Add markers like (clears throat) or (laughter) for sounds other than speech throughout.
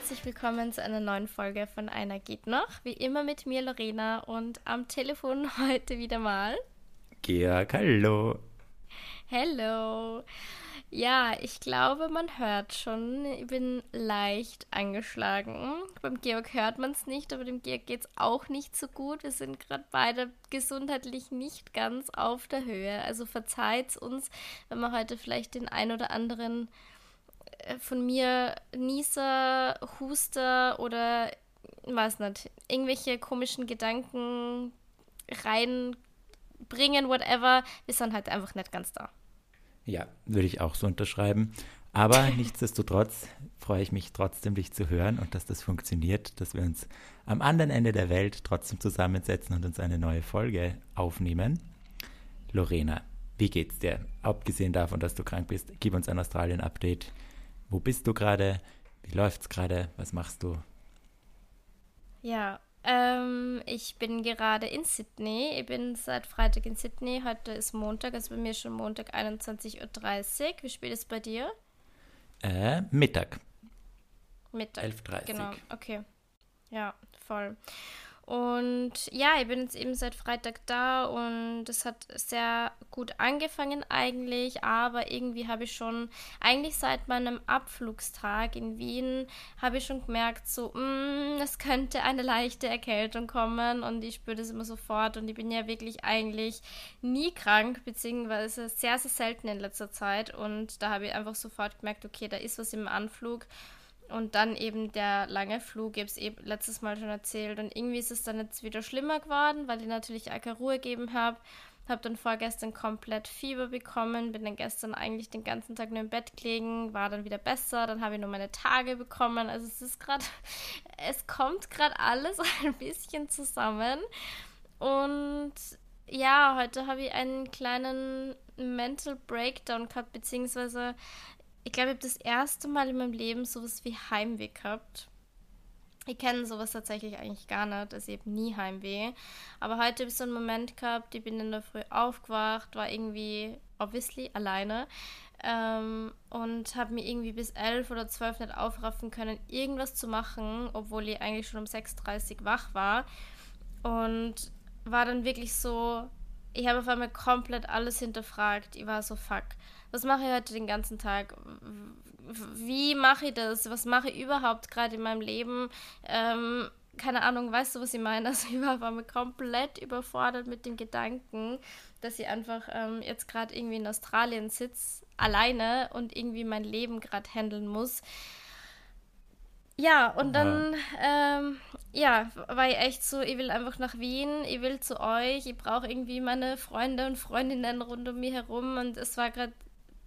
herzlich willkommen zu einer neuen Folge von Einer geht noch. Wie immer mit mir Lorena und am Telefon (laughs) heute wieder mal. Georg, hallo. Hallo. Ja, ich glaube, man hört schon, ich bin leicht angeschlagen. Beim Georg hört man es nicht, aber dem Georg geht es auch nicht so gut. Wir sind gerade beide gesundheitlich nicht ganz auf der Höhe. Also verzeiht uns, wenn wir heute vielleicht den ein oder anderen von mir Nieser, Huster oder weiß nicht, irgendwelche komischen Gedanken reinbringen, whatever. Wir sind halt einfach nicht ganz da. Ja, würde ich auch so unterschreiben. Aber (laughs) nichtsdestotrotz freue ich mich trotzdem, dich zu hören und dass das funktioniert, dass wir uns am anderen Ende der Welt trotzdem zusammensetzen und uns eine neue Folge aufnehmen. Lorena, wie geht's dir? Abgesehen davon, dass du krank bist, gib uns ein Australien-Update. Wo bist du gerade? Wie läuft's gerade? Was machst du? Ja, ähm, ich bin gerade in Sydney. Ich bin seit Freitag in Sydney. Heute ist Montag, also bei mir schon Montag 21.30 Uhr. Wie spät ist es bei dir? Äh, Mittag. Mittag. 11.30 Uhr. Genau, okay. Ja, voll. Und ja, ich bin jetzt eben seit Freitag da und es hat sehr gut angefangen eigentlich, aber irgendwie habe ich schon, eigentlich seit meinem Abflugstag in Wien, habe ich schon gemerkt, so, mm, es könnte eine leichte Erkältung kommen und ich spüre das immer sofort und ich bin ja wirklich eigentlich nie krank, beziehungsweise sehr, sehr selten in letzter Zeit und da habe ich einfach sofort gemerkt, okay, da ist was im Anflug. Und dann eben der lange Flug, ich es eben letztes Mal schon erzählt. Und irgendwie ist es dann jetzt wieder schlimmer geworden, weil ich natürlich auch keine Ruhe gegeben habe. Habe dann vorgestern komplett Fieber bekommen, bin dann gestern eigentlich den ganzen Tag nur im Bett gelegen, war dann wieder besser, dann habe ich nur meine Tage bekommen. Also es ist gerade, (laughs) es kommt gerade alles (laughs) ein bisschen zusammen. Und ja, heute habe ich einen kleinen Mental Breakdown gehabt, beziehungsweise ich glaube, ich habe das erste Mal in meinem Leben sowas wie Heimweh gehabt. Ich kenne sowas tatsächlich eigentlich gar nicht, also ich habe nie Heimweh. Aber heute habe ich so einen Moment gehabt, ich bin in der Früh aufgewacht, war irgendwie, obviously, alleine ähm, und habe mir irgendwie bis elf oder zwölf nicht aufraffen können, irgendwas zu machen, obwohl ich eigentlich schon um 6.30 Uhr wach war. Und war dann wirklich so, ich habe auf einmal komplett alles hinterfragt. Ich war so, fuck was mache ich heute den ganzen Tag? Wie mache ich das? Was mache ich überhaupt gerade in meinem Leben? Ähm, keine Ahnung, weißt du, was ich meine? (laughs) Also ich war mir komplett überfordert mit dem Gedanken, dass ich einfach ähm, jetzt gerade irgendwie in Australien sitze, alleine und irgendwie mein Leben gerade handeln muss. Ja, und dann, ähm, ja, war ich echt so, ich will einfach nach Wien, ich will zu euch, ich brauche irgendwie meine Freunde und Freundinnen rund um mich herum und es war gerade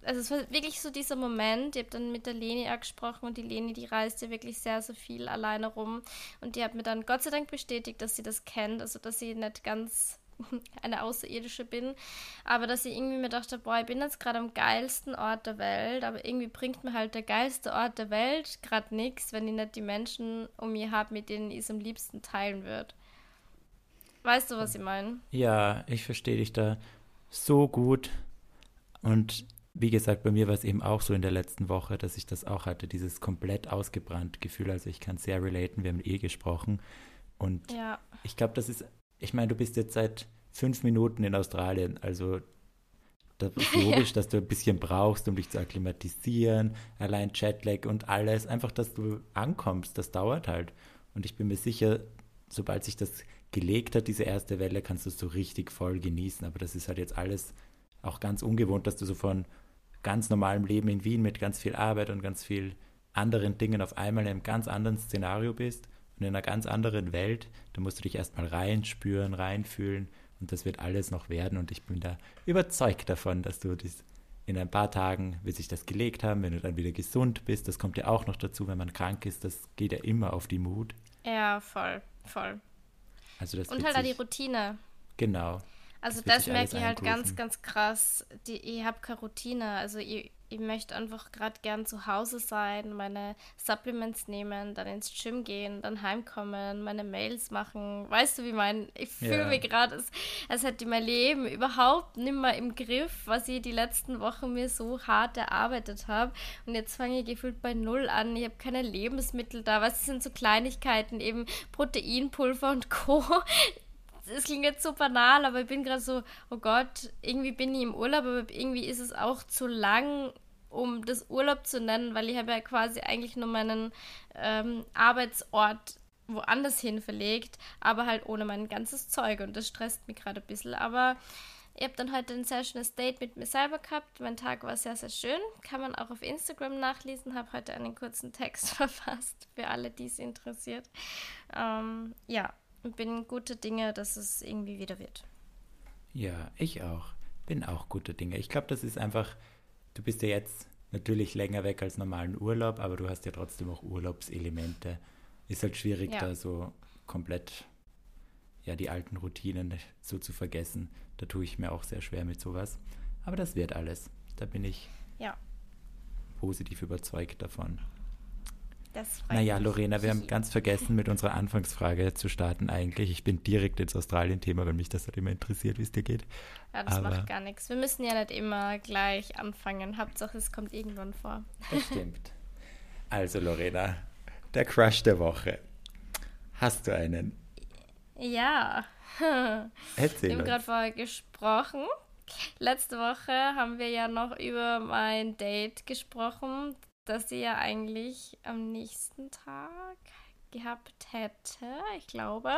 also es war wirklich so dieser Moment, ich habe dann mit der Leni auch gesprochen und die Leni, die reist ja wirklich sehr, sehr viel alleine rum und die hat mir dann Gott sei Dank bestätigt, dass sie das kennt, also dass sie nicht ganz (laughs) eine Außerirdische bin, aber dass ich irgendwie mir dachte, boah, ich bin jetzt gerade am geilsten Ort der Welt, aber irgendwie bringt mir halt der geilste Ort der Welt gerade nichts, wenn ich nicht die Menschen um mich habe, mit denen ich es am liebsten teilen würde. Weißt du, was ich meine? Ja, ich verstehe dich da so gut und wie gesagt, bei mir war es eben auch so in der letzten Woche, dass ich das auch hatte, dieses komplett ausgebrannt Gefühl. Also ich kann sehr relaten, wir haben eh gesprochen. Und ja. ich glaube, das ist, ich meine, du bist jetzt seit fünf Minuten in Australien, also das ist (laughs) logisch, ja. dass du ein bisschen brauchst, um dich zu akklimatisieren, allein Jetlag und alles. Einfach, dass du ankommst, das dauert halt. Und ich bin mir sicher, sobald sich das gelegt hat, diese erste Welle, kannst du es so richtig voll genießen. Aber das ist halt jetzt alles auch ganz ungewohnt, dass du so von ganz normalem Leben in Wien mit ganz viel Arbeit und ganz viel anderen Dingen auf einmal in einem ganz anderen Szenario bist und in einer ganz anderen Welt, da musst du dich erstmal reinspüren, reinfühlen und das wird alles noch werden und ich bin da überzeugt davon, dass du das in ein paar Tagen wird sich das gelegt haben, wenn du dann wieder gesund bist, das kommt ja auch noch dazu, wenn man krank ist, das geht ja immer auf die Mut. Ja, voll, voll. Also das und halt auch die Routine. Genau. Also das, das merke ich halt ganz, ganz krass. Die, ich habe keine Routine. Also ich, ich möchte einfach gerade gern zu Hause sein, meine Supplements nehmen, dann ins Gym gehen, dann heimkommen, meine Mails machen. Weißt du, wie mein, ich fühle yeah. mich gerade, als, als hätte ich mein Leben überhaupt nicht mehr im Griff, was ich die letzten Wochen mir so hart erarbeitet habe. Und jetzt fange ich gefühlt bei Null an. Ich habe keine Lebensmittel da. Was sind so Kleinigkeiten, eben Proteinpulver und Co es klingt jetzt so banal, aber ich bin gerade so, oh Gott, irgendwie bin ich im Urlaub, aber irgendwie ist es auch zu lang, um das Urlaub zu nennen, weil ich habe ja quasi eigentlich nur meinen ähm, Arbeitsort woanders hin verlegt, aber halt ohne mein ganzes Zeug und das stresst mich gerade ein bisschen. Aber ich habe dann heute ein sehr schönes Date mit mir selber gehabt. Mein Tag war sehr, sehr schön. Kann man auch auf Instagram nachlesen. Habe heute einen kurzen Text (laughs) verfasst für alle, die es interessiert. Ähm, ja, bin gute Dinge, dass es irgendwie wieder wird. Ja, ich auch. Bin auch gute Dinge. Ich glaube, das ist einfach du bist ja jetzt natürlich länger weg als normalen Urlaub, aber du hast ja trotzdem auch Urlaubselemente. Ist halt schwierig, ja. da so komplett ja die alten Routinen so zu vergessen. Da tue ich mir auch sehr schwer mit sowas. Aber das wird alles. Da bin ich ja. positiv überzeugt davon. Naja, Lorena, wir haben (laughs) ganz vergessen, mit unserer Anfangsfrage zu starten eigentlich. Ich bin direkt ins Australien-Thema, weil mich das halt immer interessiert, wie es dir geht. Ja, das Aber macht gar nichts. Wir müssen ja nicht immer gleich anfangen. Hauptsache, es kommt irgendwann vor. Das stimmt. Also, Lorena, der Crush der Woche. Hast du einen? Ja. (laughs) Erzähl Wir haben gerade vorher gesprochen. Letzte Woche haben wir ja noch über mein Date gesprochen, dass sie ja eigentlich am nächsten Tag gehabt hätte, ich glaube.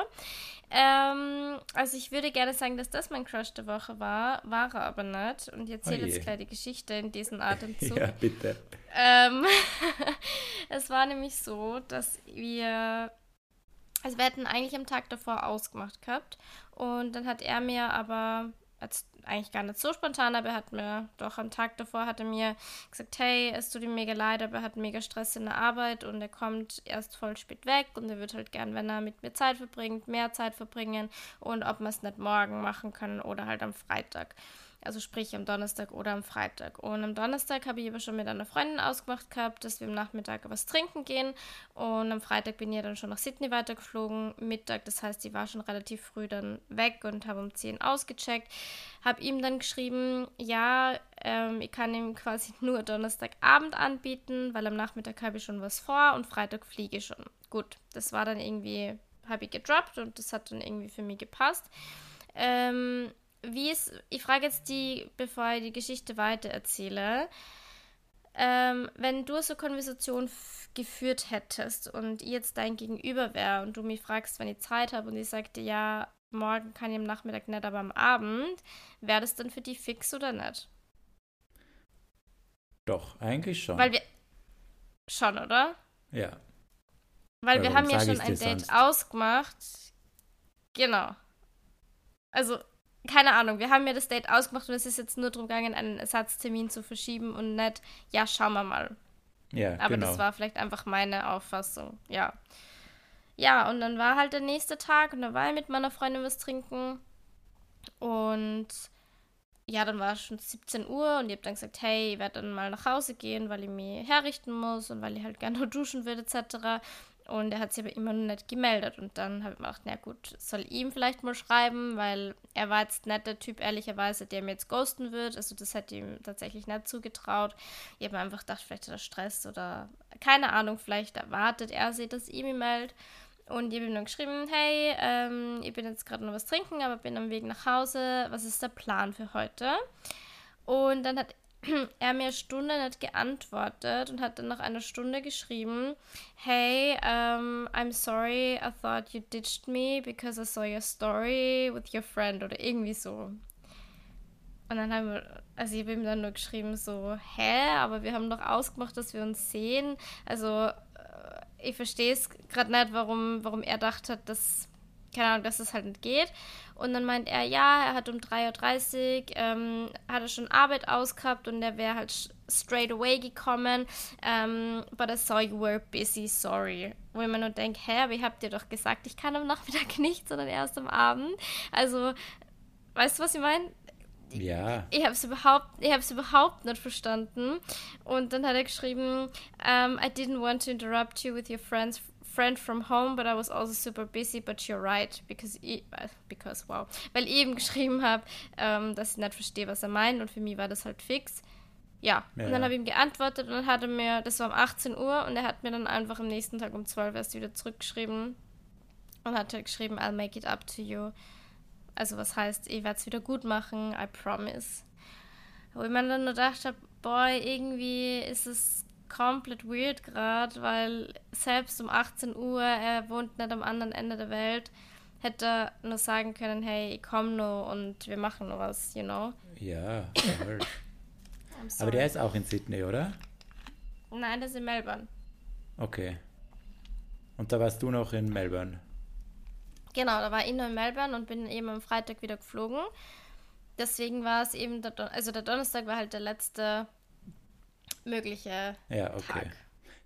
Ähm, also ich würde gerne sagen, dass das mein Crush der Woche war, war er aber nicht. Und ich erzähle oh jetzt gleich die Geschichte in diesem (laughs) Atemzug. ja, bitte. Ähm, (laughs) es war nämlich so, dass wir, also wir hätten eigentlich am Tag davor ausgemacht gehabt. Und dann hat er mir aber als eigentlich gar nicht so spontan, aber er hat mir doch am Tag davor hat er mir gesagt, hey, es tut ihm mega leid, aber er hat mega Stress in der Arbeit und er kommt erst voll spät weg und er wird halt gern, wenn er mit mir Zeit verbringt, mehr Zeit verbringen und ob wir es nicht morgen machen können oder halt am Freitag. Also sprich am Donnerstag oder am Freitag. Und am Donnerstag habe ich aber schon mit einer Freundin ausgemacht gehabt, dass wir am Nachmittag was trinken gehen. Und am Freitag bin ich dann schon nach Sydney weitergeflogen, Mittag. Das heißt, ich war schon relativ früh dann weg und habe um 10 ausgecheckt. Habe ihm dann geschrieben, ja, ähm, ich kann ihm quasi (laughs) nur Donnerstagabend anbieten, weil am Nachmittag habe ich schon was vor und Freitag fliege ich schon. Gut, das war dann irgendwie, habe ich gedroppt und das hat dann irgendwie für mich gepasst. Ähm, wie ist, ich frage jetzt die, bevor ich die Geschichte weiter erzähle, ähm, wenn du so eine Konversation geführt hättest und ich jetzt dein Gegenüber wäre und du mich fragst, wenn ich Zeit habe und ich sagte, ja, morgen kann ich am Nachmittag nicht, aber am Abend, wäre das dann für dich fix oder nicht? Doch, eigentlich schon. Weil wir. Schon, oder? Ja. Weil Warum wir haben ja schon ein Date sonst? ausgemacht. Genau. Also, keine Ahnung, wir haben ja das Date ausgemacht und es ist jetzt nur darum gegangen, einen Ersatztermin zu verschieben und nicht, ja, schauen wir mal. Ja, Aber genau. das war vielleicht einfach meine Auffassung, ja. Ja, und dann war halt der nächste Tag und da war ich mit meiner Freundin was trinken und ja, dann war es schon 17 Uhr und ich habe dann gesagt, hey, ich werde dann mal nach Hause gehen, weil ich mich herrichten muss und weil ich halt gerne duschen würde etc. Und er hat sich aber immer noch nicht gemeldet. Und dann habe ich mir gedacht, na gut, soll ihm vielleicht mal schreiben, weil er war jetzt nicht der Typ, ehrlicherweise, der mir jetzt ghosten wird. Also das hätte ihm tatsächlich nicht zugetraut. Ich habe mir einfach gedacht, vielleicht hat er Stress oder keine Ahnung, vielleicht erwartet er sich, dass ich mich melde. Und ich habe ihm dann geschrieben, hey, ähm, ich bin jetzt gerade noch was trinken, aber bin am Weg nach Hause. Was ist der Plan für heute? Und dann hat (clears throat) er mir Stunde nicht geantwortet und hat dann nach einer Stunde geschrieben, Hey, um, I'm sorry, I thought you ditched me because I saw your story with your friend oder irgendwie so. Und dann haben wir, also ich habe ihm dann nur geschrieben so, hä, aber wir haben doch ausgemacht, dass wir uns sehen. Also äh, ich verstehe es gerade nicht, warum, warum er dachte, dass keine Ahnung, dass es halt nicht geht. Und dann meint er, ja, er hat um 3.30 Uhr, ähm, hat er schon Arbeit ausgehabt und er wäre halt straight away gekommen. Ähm, but I saw you were busy, sorry. Wo ich mir nur denke, hä, aber ich hab dir doch gesagt, ich kann am Nachmittag (laughs) nicht, sondern erst am Abend. Also, weißt du, was ich meine? Ja. Ich habe es überhaupt, ich hab's überhaupt nicht verstanden. Und dann hat er geschrieben, um, I didn't want to interrupt you with your friends friend from home, but I was also super busy, but you're right, because, äh, because wow, weil ich eben geschrieben habe, ähm, dass ich nicht verstehe, was er meint und für mich war das halt fix. Ja, ja und dann habe ich ihm geantwortet und dann hat er mir, das war um 18 Uhr und er hat mir dann einfach am nächsten Tag um 12 Uhr erst wieder zurückgeschrieben und hat halt geschrieben, I'll make it up to you. Also was heißt, ich werde es wieder gut machen, I promise. Wo ich mir dann nur gedacht habe, boah, irgendwie ist es komplett weird gerade, weil selbst um 18 Uhr, er wohnt nicht am anderen Ende der Welt, hätte er nur sagen können, hey, ich komme nur und wir machen nur was, you know? Ja. (coughs) Aber der ist auch in Sydney, oder? Nein, der ist in Melbourne. Okay. Und da warst du noch in Melbourne? Genau, da war ich noch in Melbourne und bin eben am Freitag wieder geflogen. Deswegen war es eben, der Don also der Donnerstag war halt der letzte mögliche Ja, okay. Tag.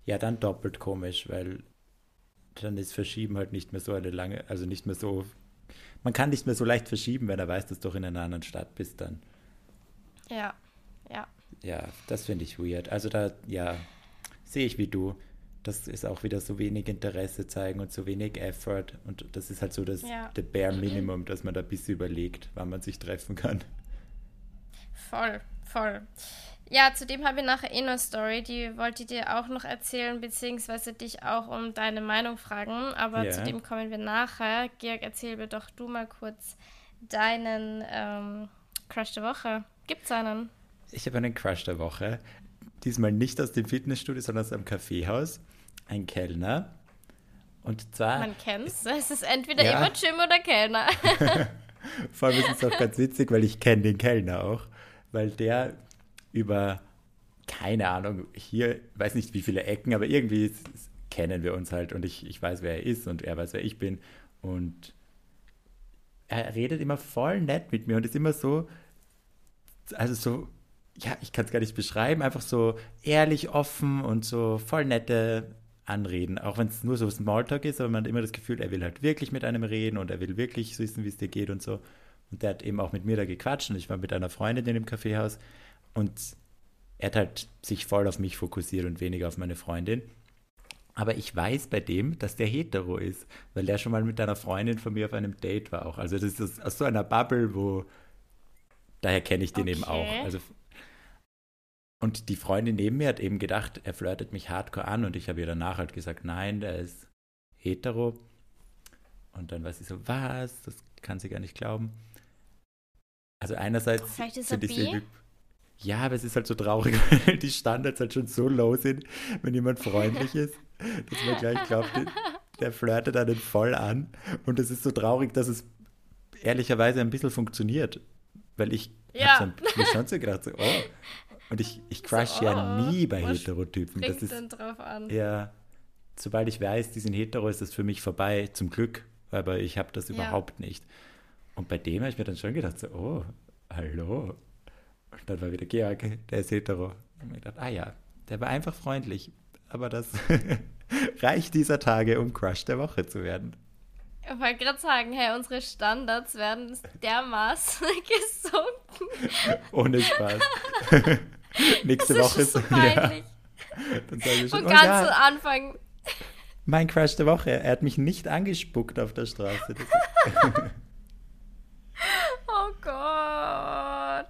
Ja, dann doppelt komisch, weil dann ist Verschieben halt nicht mehr so eine lange, also nicht mehr so, man kann nicht mehr so leicht verschieben, wenn er weiß, dass du doch in einer anderen Stadt bist dann. Ja, ja. Ja, das finde ich weird. Also da, ja, sehe ich wie du. Das ist auch wieder so wenig Interesse zeigen und so wenig Effort. Und das ist halt so das ja. the bare Minimum, dass man da ein bisschen überlegt, wann man sich treffen kann. Voll, voll. Ja, zudem habe ich nachher eh noch eine Story, die wollte ich dir auch noch erzählen, beziehungsweise dich auch um deine Meinung fragen. Aber ja. zu dem kommen wir nachher. Georg, erzähl mir doch du mal kurz deinen ähm, Crush der Woche. Gibt's einen? Ich habe einen Crush der Woche. Diesmal nicht aus dem Fitnessstudio, sondern aus einem Kaffeehaus. Ein Kellner. Und zwar. Man kennt's. Es ist entweder ja. immer Jim oder Kellner. (laughs) Vor allem ist es auch ganz witzig, weil ich kenne den Kellner auch. Weil der über, keine Ahnung, hier, weiß nicht wie viele Ecken, aber irgendwie kennen wir uns halt und ich, ich weiß, wer er ist und er weiß, wer ich bin. Und er redet immer voll nett mit mir und ist immer so, also so, ja, ich kann es gar nicht beschreiben, einfach so ehrlich, offen und so voll nette Anreden. Auch wenn es nur so Smalltalk ist, aber man hat immer das Gefühl, er will halt wirklich mit einem reden und er will wirklich wissen, wie es dir geht und so. Und der hat eben auch mit mir da gequatscht und ich war mit einer Freundin in dem Kaffeehaus und er hat halt sich voll auf mich fokussiert und weniger auf meine Freundin. Aber ich weiß bei dem, dass der hetero ist, weil der schon mal mit einer Freundin von mir auf einem Date war auch. Also das ist aus so einer Bubble, wo daher kenne ich den okay. eben auch. Also und die Freundin neben mir hat eben gedacht, er flirtet mich hardcore an und ich habe ihr danach halt gesagt, nein, der ist hetero. Und dann war sie so, was? Das kann sie gar nicht glauben. Also einerseits finde ich sie ja, aber es ist halt so traurig, (laughs) weil die Standards halt schon so low sind, wenn jemand freundlich ist, dass man gleich glaubt, der flirtet einen voll an. Und es ist so traurig, dass es ehrlicherweise ein bisschen funktioniert. Weil ich ja. habe mir schon so gedacht, so, oh. Und ich, ich crush so, oh, ja nie bei Heterotypen. Das ist, drauf an? Ja, sobald ich weiß, die sind hetero, ist das für mich vorbei, zum Glück. Aber ich habe das ja. überhaupt nicht. Und bei dem habe ich mir dann schon gedacht, so, oh, hallo, und dann war wieder Georg, der ist hetero. Und ich gedacht, ah ja, der war einfach freundlich. Aber das (laughs) reicht dieser Tage, um Crush der Woche zu werden. Ich wollte gerade sagen, hey, unsere Standards werden dermaßen (laughs) gesunken. Ohne Spaß. (laughs) Nächste das Woche ist so peinlich. Ja. Dann ich schon, Von oh, ganz ja, zu Anfang. Mein Crush der Woche, er hat mich nicht angespuckt auf der Straße. oh Gott.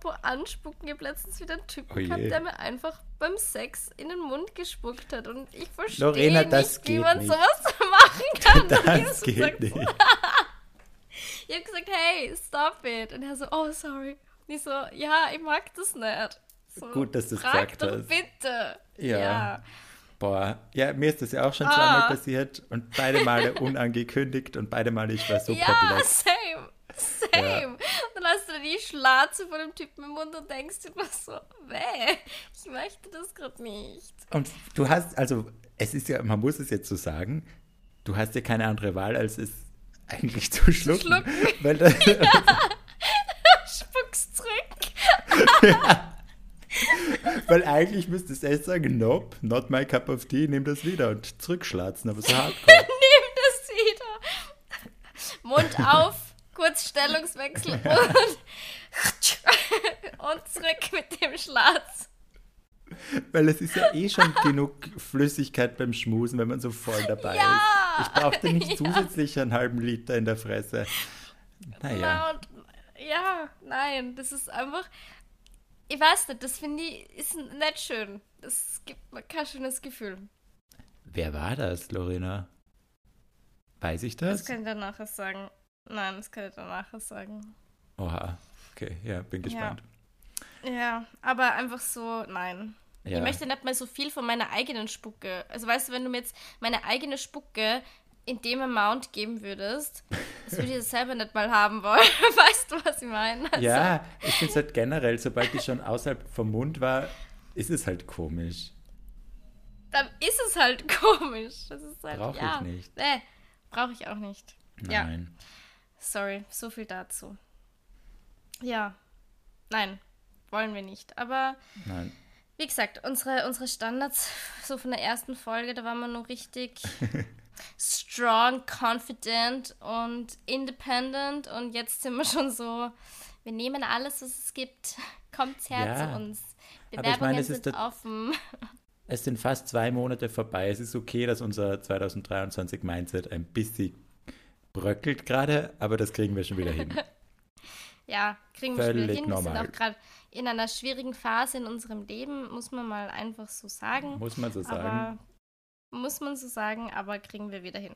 Apropos anspucken, ich habe letztens wieder einen Typen oh gehabt, der mir einfach beim Sex in den Mund gespuckt hat. Und ich verstehe Lorena, nicht, wie man nicht. sowas (laughs) machen kann. Das geht gesagt, nicht. (laughs) ich habe gesagt, hey, stop it. Und er so, oh, sorry. Und ich so, ja, ich mag das nicht. So, Gut, dass du es gesagt hast. bitte. Ja. ja. Boah, ja, mir ist das ja auch schon ah. zweimal passiert und beide Male unangekündigt und beide Male ich war so ja, perplex. same. Same. Ja. Dann hast du die Schlatze von dem Typen im Mund und denkst immer so, weh, ich möchte das gerade nicht. Und du hast, also es ist ja, man muss es jetzt so sagen, du hast ja keine andere Wahl, als es eigentlich zu schlucken. Zu schlucken. (laughs) Weil (laughs) da, ja. Spuck's zurück. ja. (laughs) Weil eigentlich müsstest du echt sagen, nope, not my cup of tea, nimm das wieder und zurückschlatzen, aber so hardcore. nimm das wieder. Mund auf, kurz Stellungswechsel (laughs) und (laughs) und zurück mit dem Schlatz. Weil es ist ja eh schon genug Flüssigkeit beim Schmusen, wenn man so voll dabei Ja. ist. Ich brauchte nicht (laughs) Ja. zusätzlich einen halben Liter in der Fresse. Naja. Na, und, ja, nein, das ist einfach. Ich weiß nicht, das finde ich ist nicht schön. Das gibt mir kein schönes Gefühl. Wer war das, Lorena? Weiß ich Das das? kann ich dann nachher sagen. Nein, das kann ich dann nachher sagen. Oha. Okay, ja, bin gespannt. Ja, aber einfach so, nein. Ja. Ich möchte nicht mal so viel von meiner eigenen Spucke. Also weißt du, wenn du mir jetzt meine eigene Spucke in dem Amount geben würdest, das würde ich das selber nicht mal haben wollen. (laughs) Weißt du, was ich meine? Also, Ja, ich finde es halt generell, sobald die schon außerhalb vom Mund war, ist es halt komisch. Dann ist es halt (laughs) komisch. Das ist halt, Brauch ich ja. nicht. Nee, brauche ich auch nicht. Ja, Nein. Sorry, so viel dazu. Ja, nein, wollen wir nicht. Aber Nein. Wie gesagt, unsere, unsere Standards, (laughs) so von der ersten Folge, da waren wir noch richtig (laughs) strong, confident und independent. Und jetzt sind wir schon so, wir nehmen alles, was es gibt. (laughs) Kommt's her Ja, zu uns. ich Bewerbungen meine, es ist sind offen. Es sind fast zwei Monate vorbei. Es ist okay, dass unser 2023 Mindset ein bisschen bröckelt gerade, aber das kriegen wir schon wieder hin. (laughs) Ja, kriegen wir schon wieder Völlig hin. Wir normal. sind auch gerade in einer schwierigen Phase in unserem Leben, muss man mal einfach so sagen. Muss man so sagen. aber muss man so sagen, aber kriegen wir wieder hin.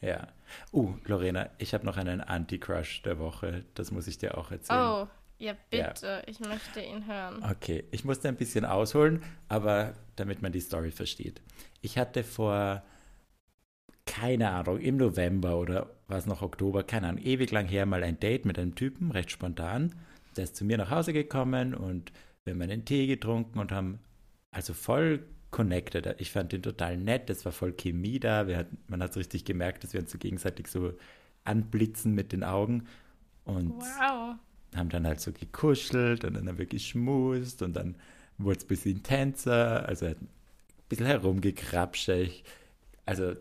Ja. Uh, Lorena, ich habe noch einen Anti-Crush der Woche. Das muss ich dir auch erzählen. Oh, ja, bitte, ich möchte ihn hören. Okay, ich musste ein bisschen ausholen, aber damit man die Story versteht. Ich hatte vor, keine Ahnung, im November oder war es noch Oktober, keine Ahnung, ewig lang her mal ein Date mit einem Typen, recht spontan. Der ist zu mir nach Hause gekommen und wir haben einen Tee getrunken und haben also voll connected. Ich fand den total nett, es war voll Chemie da. Hatten, man hat richtig gemerkt, dass wir uns so gegenseitig so anblitzen mit den Augen. Und Wow. haben dann halt so gekuschelt und dann haben wir geschmust und dann wurde es ein bisschen intenser, also ein bisschen herumgekrapscht. Also,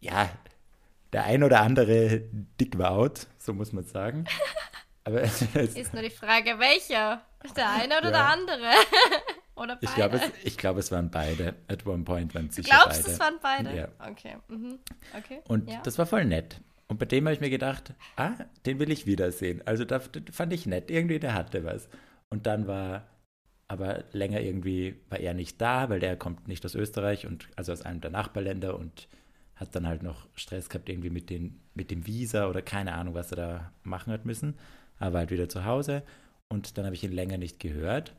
ja, der ein oder andere Dick war out, so muss man sagen. (laughs) Aber es, Ist nur die Frage, welcher? Der eine oder Ja. der andere? (laughs) oder beide? ich glaube, es, ich glaube, es waren beide. At one point waren es sicher glaubst, beide. es waren beide? Ja. Okay. Mhm. Okay. Und ja. das war voll nett. Und bei dem habe ich mir gedacht, ah, den will ich wiedersehen. Also da das fand ich nett. Irgendwie, der hatte was. Und dann war aber länger irgendwie, war er nicht da, weil der kommt nicht aus Österreich und also aus einem der Nachbarländer und hat dann halt noch Stress gehabt irgendwie mit, den, mit dem Visa oder keine Ahnung, was er da machen hat müssen. Aber war halt wieder zu Hause und dann habe ich ihn länger nicht gehört.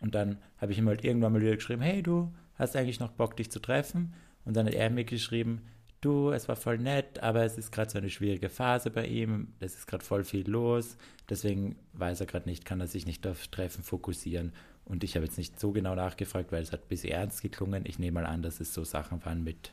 Und dann habe ich ihm halt irgendwann mal wieder geschrieben, hey du, hast eigentlich noch Bock, dich zu treffen? Und dann hat er mir geschrieben, du, es war voll nett, aber es ist gerade so eine schwierige Phase bei ihm, es ist gerade voll viel los, deswegen weiß er gerade nicht, kann er sich nicht auf Treffen fokussieren. Und ich habe jetzt nicht so genau nachgefragt, weil es hat bisschen ernst geklungen. Ich nehme mal an, dass es so Sachen waren mit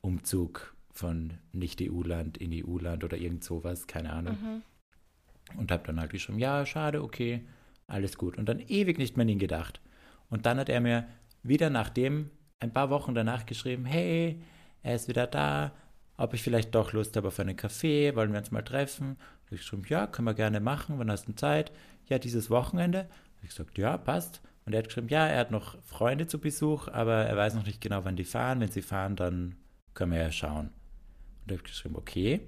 Umzug von Nicht-EU-Land in EU-Land oder irgend sowas, keine Ahnung. Mhm. Und habe dann halt geschrieben, ja, schade, okay, alles gut. Und dann ewig nicht mehr an ihn gedacht. Und dann hat er mir wieder nachdem, ein paar Wochen danach geschrieben, hey, er ist wieder da, ob ich vielleicht doch Lust habe auf einen Kaffee, wollen wir uns mal treffen? Hab ich geschrieben, ja, können wir gerne machen, wann hast du Zeit? Ja, dieses Wochenende. Hab ich gesagt, ja, passt. Und er hat geschrieben, ja, er hat noch Freunde zu Besuch, aber er weiß noch nicht genau, wann die fahren. Wenn sie fahren, dann können wir ja schauen. Und da habe ich geschrieben, okay.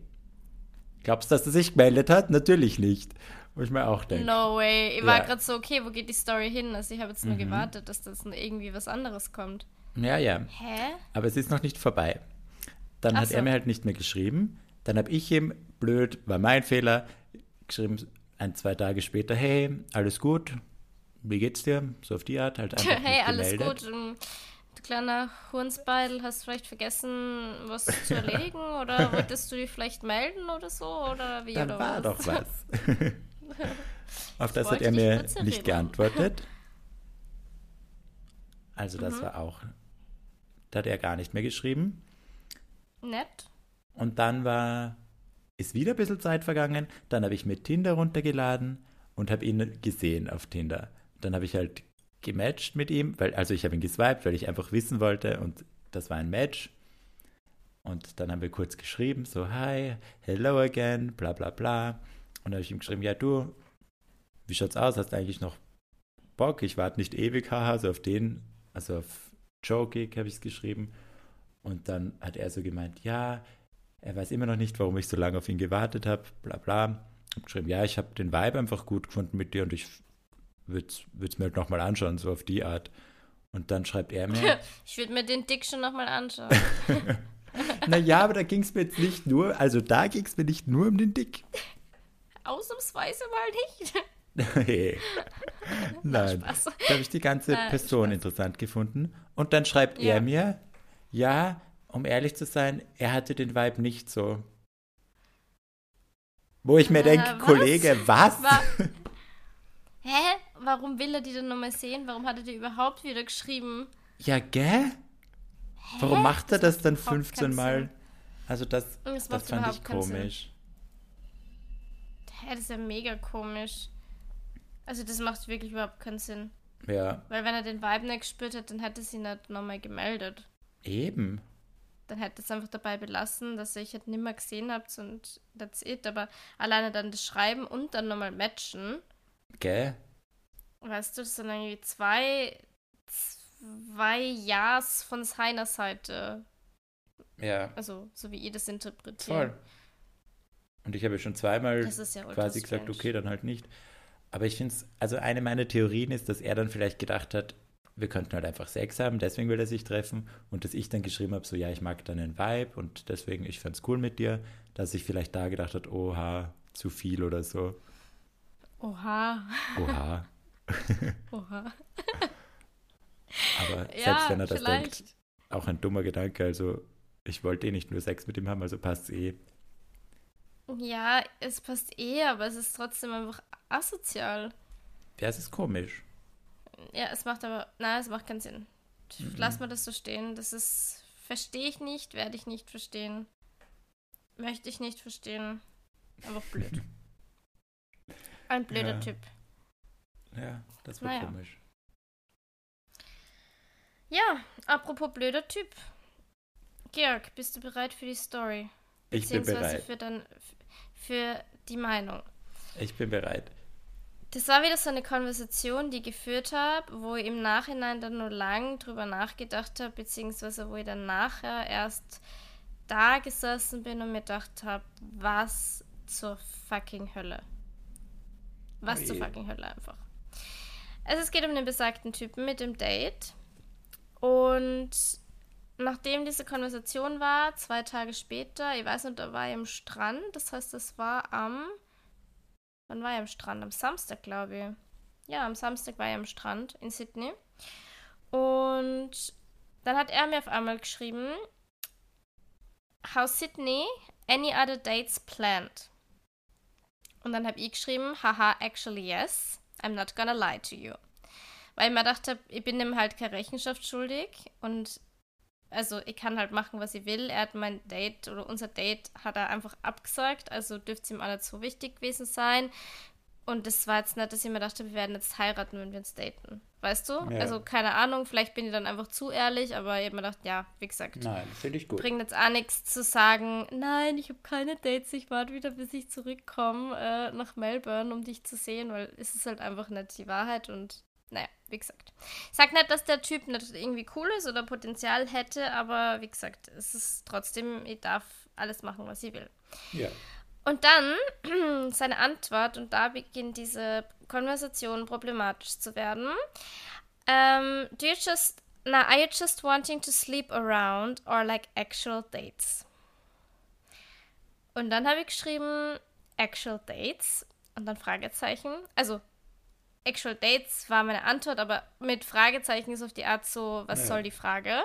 Glaubst du, dass er sich gemeldet hat? Natürlich nicht. Wo ich mir auch denke. No way. Ich war Ja. gerade so, okay, wo geht die Story hin? Also ich habe jetzt nur Mhm. gewartet, dass das irgendwie was anderes kommt. Ja, ja. Hä? Aber es ist noch nicht vorbei. Dann Ach hat er so. mir halt nicht mehr geschrieben. Dann habe ich ihm, blöd, war mein Fehler, geschrieben, ein, zwei Tage später, hey, alles gut, wie geht's dir? So auf die Art, halt einfach (laughs) hey, alles gemeldet. gut. Du kleiner Hurnsbeidel, hast vielleicht vergessen, was zu erledigen? (laughs) oder wolltest du dich vielleicht melden oder so? Oder wie? Dann oder war was? doch was. (laughs) auf das hat er mir nicht erinnern. geantwortet. (laughs) Also das Mhm. war auch, da hat er gar nicht mehr geschrieben. Nett. Und dann war, ist wieder ein bisschen Zeit vergangen. Dann habe ich mir Tinder runtergeladen und habe ihn gesehen auf Tinder. Dann habe ich halt gematcht mit ihm, weil, also ich habe ihn geswiped, weil ich einfach wissen wollte und das war ein Match. Und dann haben wir kurz geschrieben, so hi, hello again, bla bla bla. Und dann habe ich ihm geschrieben, ja du, wie schaut's aus? Hast du eigentlich noch Bock? Ich warte nicht ewig, haha, so auf den, also auf Joe Gig habe ich es geschrieben. Und dann hat er so gemeint, ja, er weiß immer noch nicht, warum ich so lange auf ihn gewartet habe, bla bla. Hab geschrieben, ja, ich habe den Vibe einfach gut gefunden mit dir und ich würde es mir halt nochmal anschauen, so auf die Art. Und dann schreibt er mir. (laughs) ich würde mir den Dick schon nochmal anschauen. (laughs) naja, aber da ging es mir jetzt nicht nur, also da ging es mir nicht nur um den Dick. Ausnahmsweise mal nicht. (laughs) hey. Nein, da habe ich die ganze Nein, Person Spaß. interessant gefunden. Und dann schreibt ja. er mir, ja, um ehrlich zu sein, er hatte den Vibe nicht so. Wo ich mir äh, denke, Kollege, was? War, hä? Warum will er die denn nochmal sehen? Warum hat er die überhaupt wieder geschrieben? Ja, gell? Hä? Warum macht er das, das dann 15 Mal? Also das, das, das fand ich komisch. Hä, das ist ja mega komisch. Also das macht wirklich überhaupt keinen Sinn. Ja. Weil wenn er den Vibe nicht gespürt hat, dann hätte sie nicht nochmal gemeldet. Eben. Dann hätte es einfach dabei belassen, dass ihr euch halt nimmer gesehen habt und that's it. Aber alleine dann das Schreiben und dann nochmal matchen. Gell? Weißt du, das sind irgendwie zwei, zwei Ja's von seiner Seite. Ja. Also, so wie ihr das interpretiert. Voll. Und ich habe schon zweimal ja quasi gesagt, okay, dann halt nicht. Aber ich finde es, also eine meiner Theorien ist, dass er dann vielleicht gedacht hat, wir könnten halt einfach Sex haben, deswegen will er sich treffen. Und dass ich dann geschrieben habe, so ja, ich mag deinen Vibe und deswegen, ich fand's cool mit dir, dass ich vielleicht da gedacht hat, oha, zu viel oder so. Oha. Oha. (laughs) (laughs) oha. Aber ja, selbst wenn er das vielleicht. denkt, auch ein dummer Gedanke. Also ich wollte eh nicht nur Sex mit ihm haben, also passt eh. Ja, es passt eh, aber es ist trotzdem einfach asozial. Ja, es ist komisch. Ja, es macht aber, nein, es macht keinen Sinn. Mhm. Lass mal das so stehen. Das ist, verstehe ich nicht, werde ich nicht verstehen. Möchte ich nicht verstehen. Einfach blöd. (laughs) Ein blöder ja. Typ. Ja, das war naja. komisch. Ja, apropos blöder Typ. Georg, bist du bereit für die Story? Ich bin bereit. Für, dann, für die Meinung. Ich bin bereit. Das war wieder so eine Konversation, die ich geführt habe, wo ich im Nachhinein dann nur lang drüber nachgedacht habe, beziehungsweise wo ich dann nachher erst da gesessen bin und mir gedacht habe, was zur fucking Hölle. Was oh zur fucking Hölle einfach. Also es geht um den besagten Typen mit dem Date. Und nachdem diese Konversation war, zwei Tage später, ich weiß nicht, da war ich am Strand, das heißt, das war am Wann war er am Strand? Am Samstag, glaube ich. Ja, am Samstag war er am Strand in Sydney. Und dann hat er mir auf einmal geschrieben, How Sydney? Any other dates planned? Und dann habe ich geschrieben, haha, actually yes. I'm not gonna lie to you. Weil ich mir dachte, ich bin ihm halt keine Rechenschaft schuldig und also ich kann halt machen, was ich will. Er hat mein Date oder unser Date hat er einfach abgesagt, also dürfte es ihm auch nicht so wichtig gewesen sein. Und das war jetzt nicht, dass ich mir dachte, wir werden jetzt heiraten, wenn wir uns daten. Weißt du? Ja. Also keine Ahnung, vielleicht bin ich dann einfach zu ehrlich, aber ich habe mir gedacht, ja, wie gesagt. Nein, finde ich gut. Bringt jetzt auch nichts zu sagen, nein, ich habe keine Dates, ich warte wieder, bis ich zurückkomme äh, nach Melbourne, um dich zu sehen, weil es ist halt einfach nicht die Wahrheit und naja, wie gesagt. Ich sag nicht, dass der Typ nicht irgendwie cool ist oder Potenzial hätte, aber wie gesagt, es ist trotzdem, ich darf alles machen, was ich will. Ja. Und dann (clears throat) seine Antwort, und da beginnt diese Konversation problematisch zu werden. Um, ähm, do you just, now are you just wanting to sleep around or like actual dates? Und dann habe ich geschrieben, actual dates und dann Fragezeichen. Also Actual Dates war meine Antwort, aber mit Fragezeichen ist auf die Art so, was ja. soll die Frage?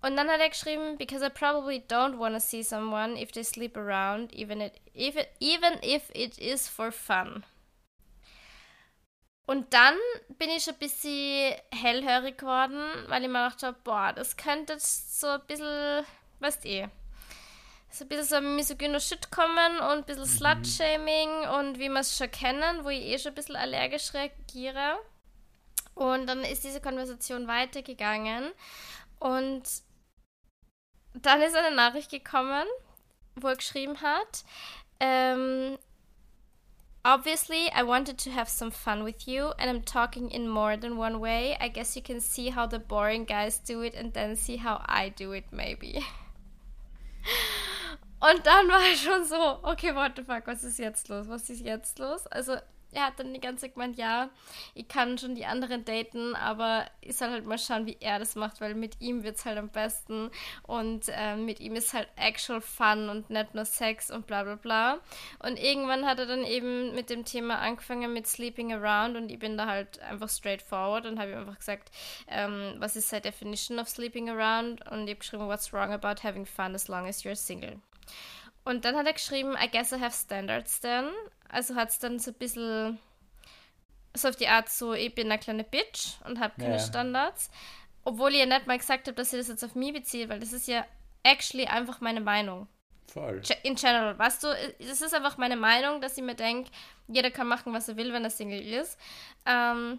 Und dann hat er geschrieben, because I probably don't want to see someone if they sleep around, even, it, if it, even if it is for fun. Und dann bin ich schon ein bisschen hellhörig geworden, weil ich mir gedacht habe, boah, das könnte so ein bisschen, weißt du eh, so ein bisschen so ein misogyner Shit kommen und ein bisschen mhm. Slut-Shaming und wie wir es schon kennen, wo ich eh schon ein bisschen allergisch reagiere. Und dann ist diese Konversation weitergegangen und dann ist eine Nachricht gekommen, wo er geschrieben hat, ähm, Obviously, I wanted to have some fun with you, and I'm talking in more than one way. I guess you can see how the boring guys do it and then see how I do it, maybe. (laughs) Und dann war ich schon so, okay, what the fuck, was ist jetzt los? Was ist jetzt los? Also, er hat dann die ganze Zeit gemeint, ja, ich kann schon die anderen daten, aber ich soll halt mal schauen, wie er das macht, weil mit ihm wird es halt am besten und äh, mit ihm ist halt actual fun und nicht nur Sex und bla bla bla. Und irgendwann hat er dann eben mit dem Thema angefangen mit Sleeping Around und ich bin da halt einfach straightforward und habe ihm einfach gesagt, ähm, was ist seine Definition of Sleeping Around und ich habe geschrieben, what's wrong about having fun as long as you're single. Und dann hat er geschrieben, I guess I have standards then. Also hat es dann so ein bisschen so auf die Art so, ich bin eine kleine Bitch und habe keine ja. Standards. Obwohl ich ja nicht mal gesagt habe, dass sie das jetzt auf mich bezieht, weil das ist ja actually einfach meine Meinung. Voll. In general, weißt du, es ist einfach meine Meinung, dass ich mir denke, jeder kann machen, was er will, wenn er Single ist. Ähm,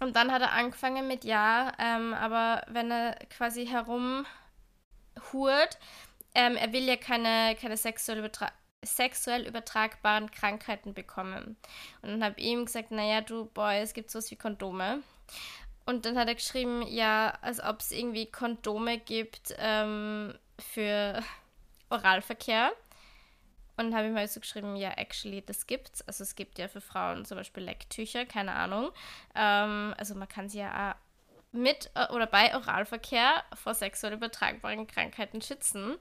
und dann hat er angefangen mit Ja, ähm, aber wenn er quasi herumhurt, ähm, er will ja keine, keine sexuelle Betra sexuell übertragbaren Krankheiten bekommen. Und dann habe ich ihm gesagt, naja, du Boy, es gibt sowas wie Kondome. Und dann hat er geschrieben, ja, als ob es irgendwie Kondome gibt ähm, für (laughs) Oralverkehr. Und habe ich mal so geschrieben, ja, actually, das gibt's. Also es gibt ja für Frauen zum Beispiel Lecktücher, keine Ahnung. Ähm, also man kann sie ja mit oder bei Oralverkehr vor sexuell übertragbaren Krankheiten schützen.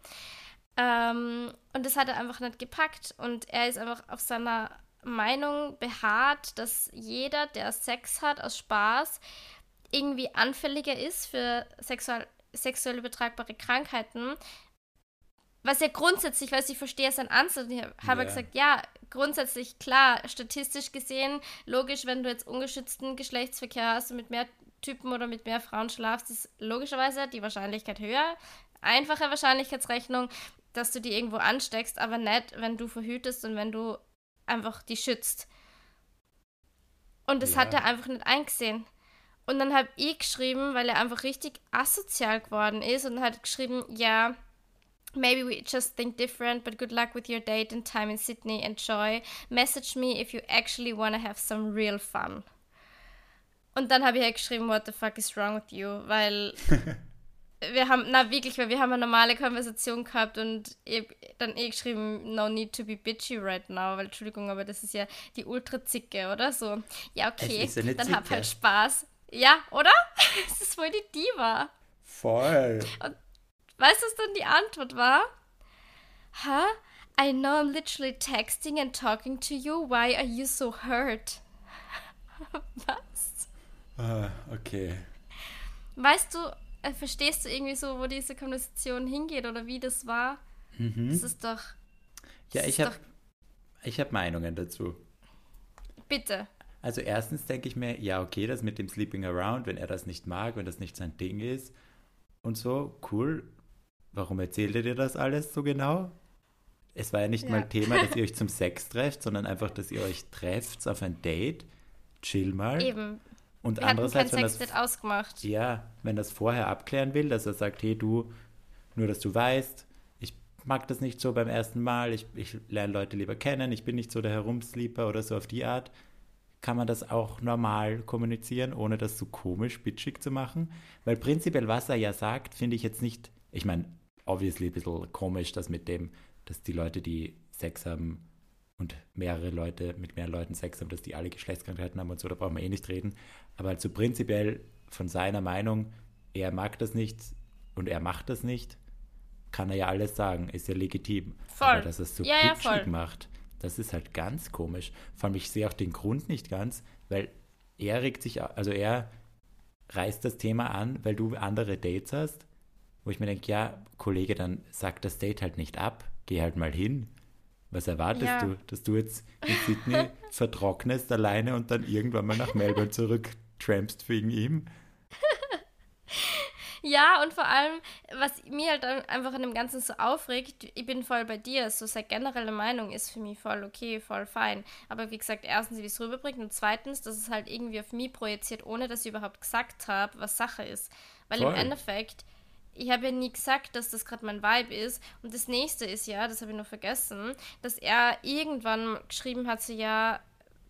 Ähm, und das hat er einfach nicht gepackt. Und er ist einfach auf seiner Meinung beharrt, dass jeder, der Sex hat aus Spaß, irgendwie anfälliger ist für sexual, sexuell übertragbare Krankheiten. Was ja grundsätzlich, weil ich verstehe sein Ansatz, ich habe yeah. gesagt, ja, grundsätzlich klar, statistisch gesehen, logisch, wenn du jetzt ungeschützten Geschlechtsverkehr hast und mit mehr Typen oder mit mehr Frauen schlafst, ist logischerweise die Wahrscheinlichkeit höher. Einfache Wahrscheinlichkeitsrechnung dass du die irgendwo ansteckst, aber nicht, wenn du verhütest und wenn du einfach die schützt. Und das ja. hat er einfach nicht eingesehen. Und dann habe ich geschrieben, weil er einfach richtig asozial geworden ist und hat geschrieben, ja, maybe we just think different, but good luck with your date and time in Sydney. Enjoy. Message me if you actually want to have some real fun. Und dann habe ich halt geschrieben, what the fuck is wrong with you? Weil (laughs) wir haben, na wirklich, weil wir haben eine normale Konversation gehabt und dann eh geschrieben, no need to be bitchy right now, weil Entschuldigung, aber das ist ja die Ultra-Zicke, oder so. Ja, okay, dann Zicke. hab halt Spaß. Ja, oder? (laughs) Es ist voll die Diva. Voll. Und weißt du, was dann die Antwort war? Huh? I know I'm literally texting and talking to you. Why are you so hurt? (laughs) was? Ah, okay. Weißt du, äh, verstehst du irgendwie so, wo diese Konversation hingeht oder wie das war? Mhm. Das ist doch. Ja, ich habe ich hab Meinungen dazu. Bitte. Also erstens denke ich mir, ja, okay, das mit dem Sleeping Around, wenn er das nicht mag, wenn das nicht sein Ding ist und so, cool. Warum erzählt er dir das alles so genau? Es war ja nicht ja. mal Thema, dass ihr (laughs) euch zum Sex trefft, sondern einfach, dass ihr euch trefft auf ein Date. Chill mal. Eben. Und Wir andererseits, wenn das, ausgemacht. Ja, wenn das vorher abklären will, dass er sagt, hey du, nur dass du weißt, ich mag das nicht so beim ersten Mal, ich, ich lerne Leute lieber kennen, ich bin nicht so der Herumsleeper oder so auf die Art, kann man das auch normal kommunizieren, ohne das so komisch, bitchig zu machen. Weil prinzipiell, was er ja sagt, finde ich jetzt nicht, ich meine, obviously ein bisschen komisch, dass mit dem, dass die Leute, die Sex haben, und mehrere Leute mit mehreren Leuten Sex haben, dass die alle Geschlechtskrankheiten haben und so, da brauchen wir eh nicht reden. Aber also prinzipiell von seiner Meinung, er mag das nicht und er macht das nicht, kann er ja alles sagen, ist ja legitim. Voll. Aber dass er es so ja, ja, macht, das ist halt ganz komisch. Vor allem, ich sehe auch den Grund nicht ganz, weil er regt sich, also er reißt das Thema an, weil du andere Dates hast, wo ich mir denke, ja, Kollege, dann sag das Date halt nicht ab, geh halt mal hin. Was erwartest ja. du? Dass du jetzt in Sydney (laughs) vertrocknest alleine und dann irgendwann mal nach Melbourne zurück trampst wegen ihm? (laughs) Ja, und vor allem, was mir halt einfach an dem Ganzen so aufregt, ich bin voll bei dir, so seine generelle Meinung ist für mich voll okay, voll fein. Aber wie gesagt, erstens, wie es rüberbringt und zweitens, dass es halt irgendwie auf mich projiziert, ohne dass ich überhaupt gesagt habe, was Sache ist. Weil voll. im Endeffekt, ich habe ja nie gesagt, dass das gerade mein Vibe ist. Und das nächste ist ja, das habe ich noch vergessen, dass er irgendwann geschrieben hat, so ja,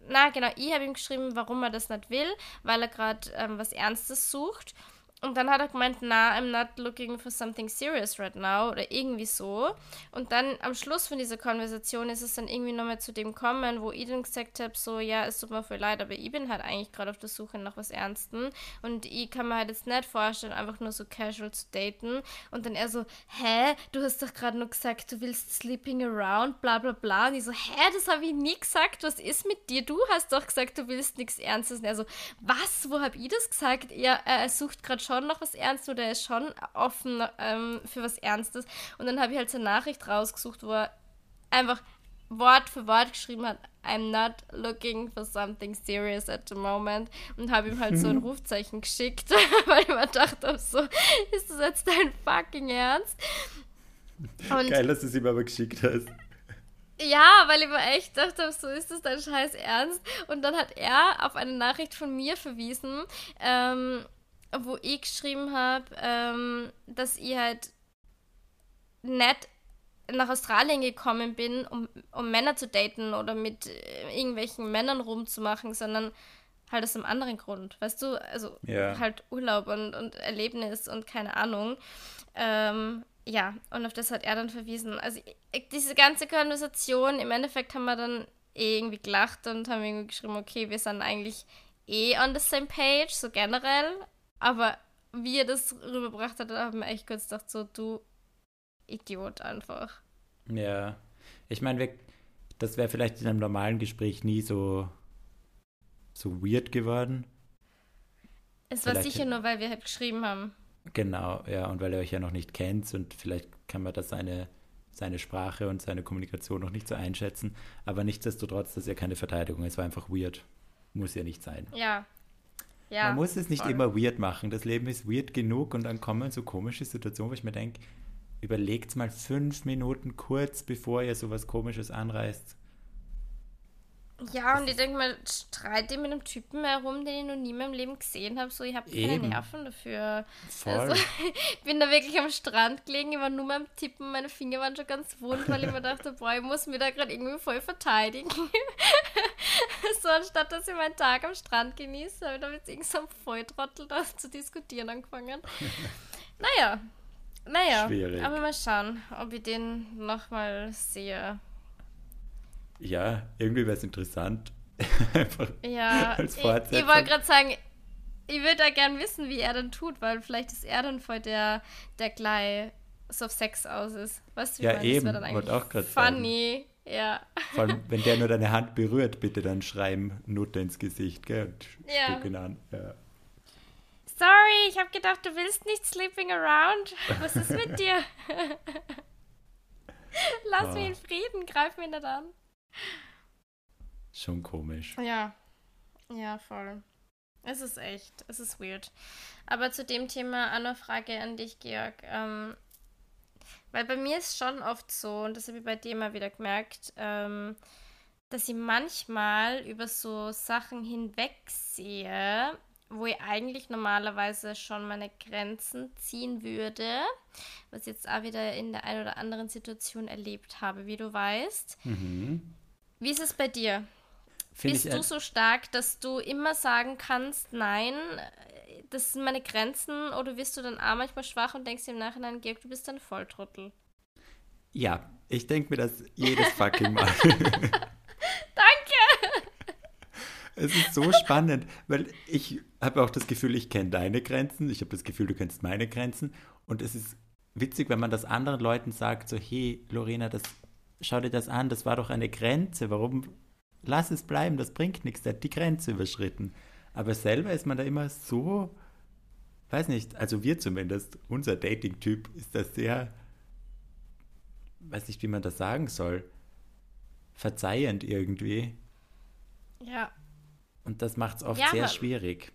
na genau, ich habe ihm geschrieben, warum er das nicht will, weil er gerade ähm, was Ernstes sucht. Und dann hat er gemeint, na, I'm not looking for something serious right now oder irgendwie so. Und dann am Schluss von dieser Konversation ist es dann irgendwie nochmal zu dem kommen, wo ich dann gesagt habe, so, ja, es tut mir voll leid, aber ich bin halt eigentlich gerade auf der Suche nach was Ernstem und ich kann mir halt jetzt nicht vorstellen, einfach nur so casual zu daten. Und dann er so, hä, du hast doch gerade nur gesagt, du willst sleeping around, bla bla bla. Und ich so, hä, das habe ich nie gesagt, was ist mit dir? Du hast doch gesagt, du willst nichts Ernstes. Und er so, was, wo habe ich das gesagt? Ja, er sucht gerade schon noch was Ernstes oder er ist schon offen ähm, für was Ernstes. Und dann habe ich halt so eine Nachricht rausgesucht, wo er einfach Wort für Wort geschrieben hat, I'm not looking for something serious at the moment. Und habe ihm halt so ein (laughs) Rufzeichen geschickt, (laughs) weil ich mir dachte, so, ist das jetzt dein fucking Ernst? Und Geil, dass du es ihm aber geschickt hast. Ja, weil ich mir echt dachte, so ist das dein scheiß Ernst. Und dann hat er auf eine Nachricht von mir verwiesen, ähm, wo ich geschrieben habe, ähm, dass ich halt nicht nach Australien gekommen bin, um, um Männer zu daten oder mit äh, irgendwelchen Männern rumzumachen, sondern halt aus einem anderen Grund. Weißt du, also ja. halt Urlaub und, und Erlebnis und keine Ahnung. Ähm, ja, und auf das hat er dann verwiesen. Also diese ganze Konversation, im Endeffekt haben wir dann eh irgendwie gelacht und haben irgendwie geschrieben, okay, wir sind eigentlich eh on the same page, so generell. Aber wie er das rübergebracht hat, da haben wir echt kurz gedacht, so, du Idiot einfach. Ja. Ich meine, das wäre vielleicht in einem normalen Gespräch nie so, so weird geworden. Es war vielleicht sicher nur, weil wir halt geschrieben haben. Genau, ja, und weil er euch ja noch nicht kennt und vielleicht kann man das seine, seine Sprache und seine Kommunikation noch nicht so einschätzen. Aber nichtsdestotrotz, das ist ja keine Verteidigung. Es war einfach weird. Muss ja nicht sein. Ja, ja, Man muss es nicht voll. immer weird machen. Das Leben ist weird genug und dann kommen so komische Situationen, wo ich mir denke, überlegt mal fünf Minuten kurz, bevor ihr sowas Komisches anreißt. Ja, und ich denke mal, streite mit einem Typen herum, den ich noch nie in meinem Leben gesehen habe. So, ich habe keine Eben. Nerven dafür. Voll. Also, ich (laughs) bin da wirklich am Strand gelegen, ich war nur beim Tippen, meine Finger waren schon ganz wund, weil ich mir dachte, boah, ich muss mir da gerade irgendwie voll verteidigen. (laughs) so, anstatt dass ich meinen Tag am Strand genieße, habe ich da mit irgendeinem Volltrottel da zu diskutieren angefangen. naja, naja, Schwierig. aber mal schauen, ob ich den nochmal sehe. Ja, irgendwie wäre es interessant. (laughs) Einfach ja, als ich, ich wollte gerade sagen, ich würde da gern wissen, wie er dann tut, weil vielleicht ist er dann voll der, der gleich so auf Sex aus ist. Weißt du, wie ja, eben, das dann eigentlich auch funny. Sagen. Ja. Vor allem, wenn der nur deine Hand berührt, bitte dann schreiben Nutte ins Gesicht, gell? Und ja. spuck ihn an. Ja. Sorry, ich habe gedacht, du willst nicht sleeping around. Was ist mit (laughs) dir? (laughs) Lass oh. mich in Frieden, greif mich nicht an. Schon komisch. Ja. Ja, voll. Es ist echt, es ist weird. Aber zu dem Thema eine Frage an dich, Georg. Ähm, weil bei mir ist schon oft so, und das habe ich bei dir mal wieder gemerkt, ähm, dass ich manchmal über so Sachen hinwegsehe, wo ich eigentlich normalerweise schon meine Grenzen ziehen würde, was ich jetzt auch wieder in der einen oder anderen Situation erlebt habe, wie du weißt. Mhm. Wie ist es bei dir? Find Bist du so stark, dass du immer sagen kannst, nein, das sind meine Grenzen, oder wirst du dann auch manchmal schwach und denkst dir im Nachhinein, Georg, du bist ein Volltrottel? Ja, ich denke mir das jedes fucking Mal. (laughs) Danke! Es ist so spannend, weil ich habe auch das Gefühl, ich kenne deine Grenzen, ich habe das Gefühl, du kennst meine Grenzen und es ist witzig, wenn man das anderen Leuten sagt, so, hey, Lorena, das schau dir das an, das war doch eine Grenze, warum lass es bleiben, das bringt nichts, der hat die Grenze überschritten. Aber selber ist man da immer so, weiß nicht, also wir zumindest, unser Dating-Typ ist da sehr, weiß nicht, wie man das sagen soll, verzeihend irgendwie. Ja. Und das macht es oft ja, sehr schwierig.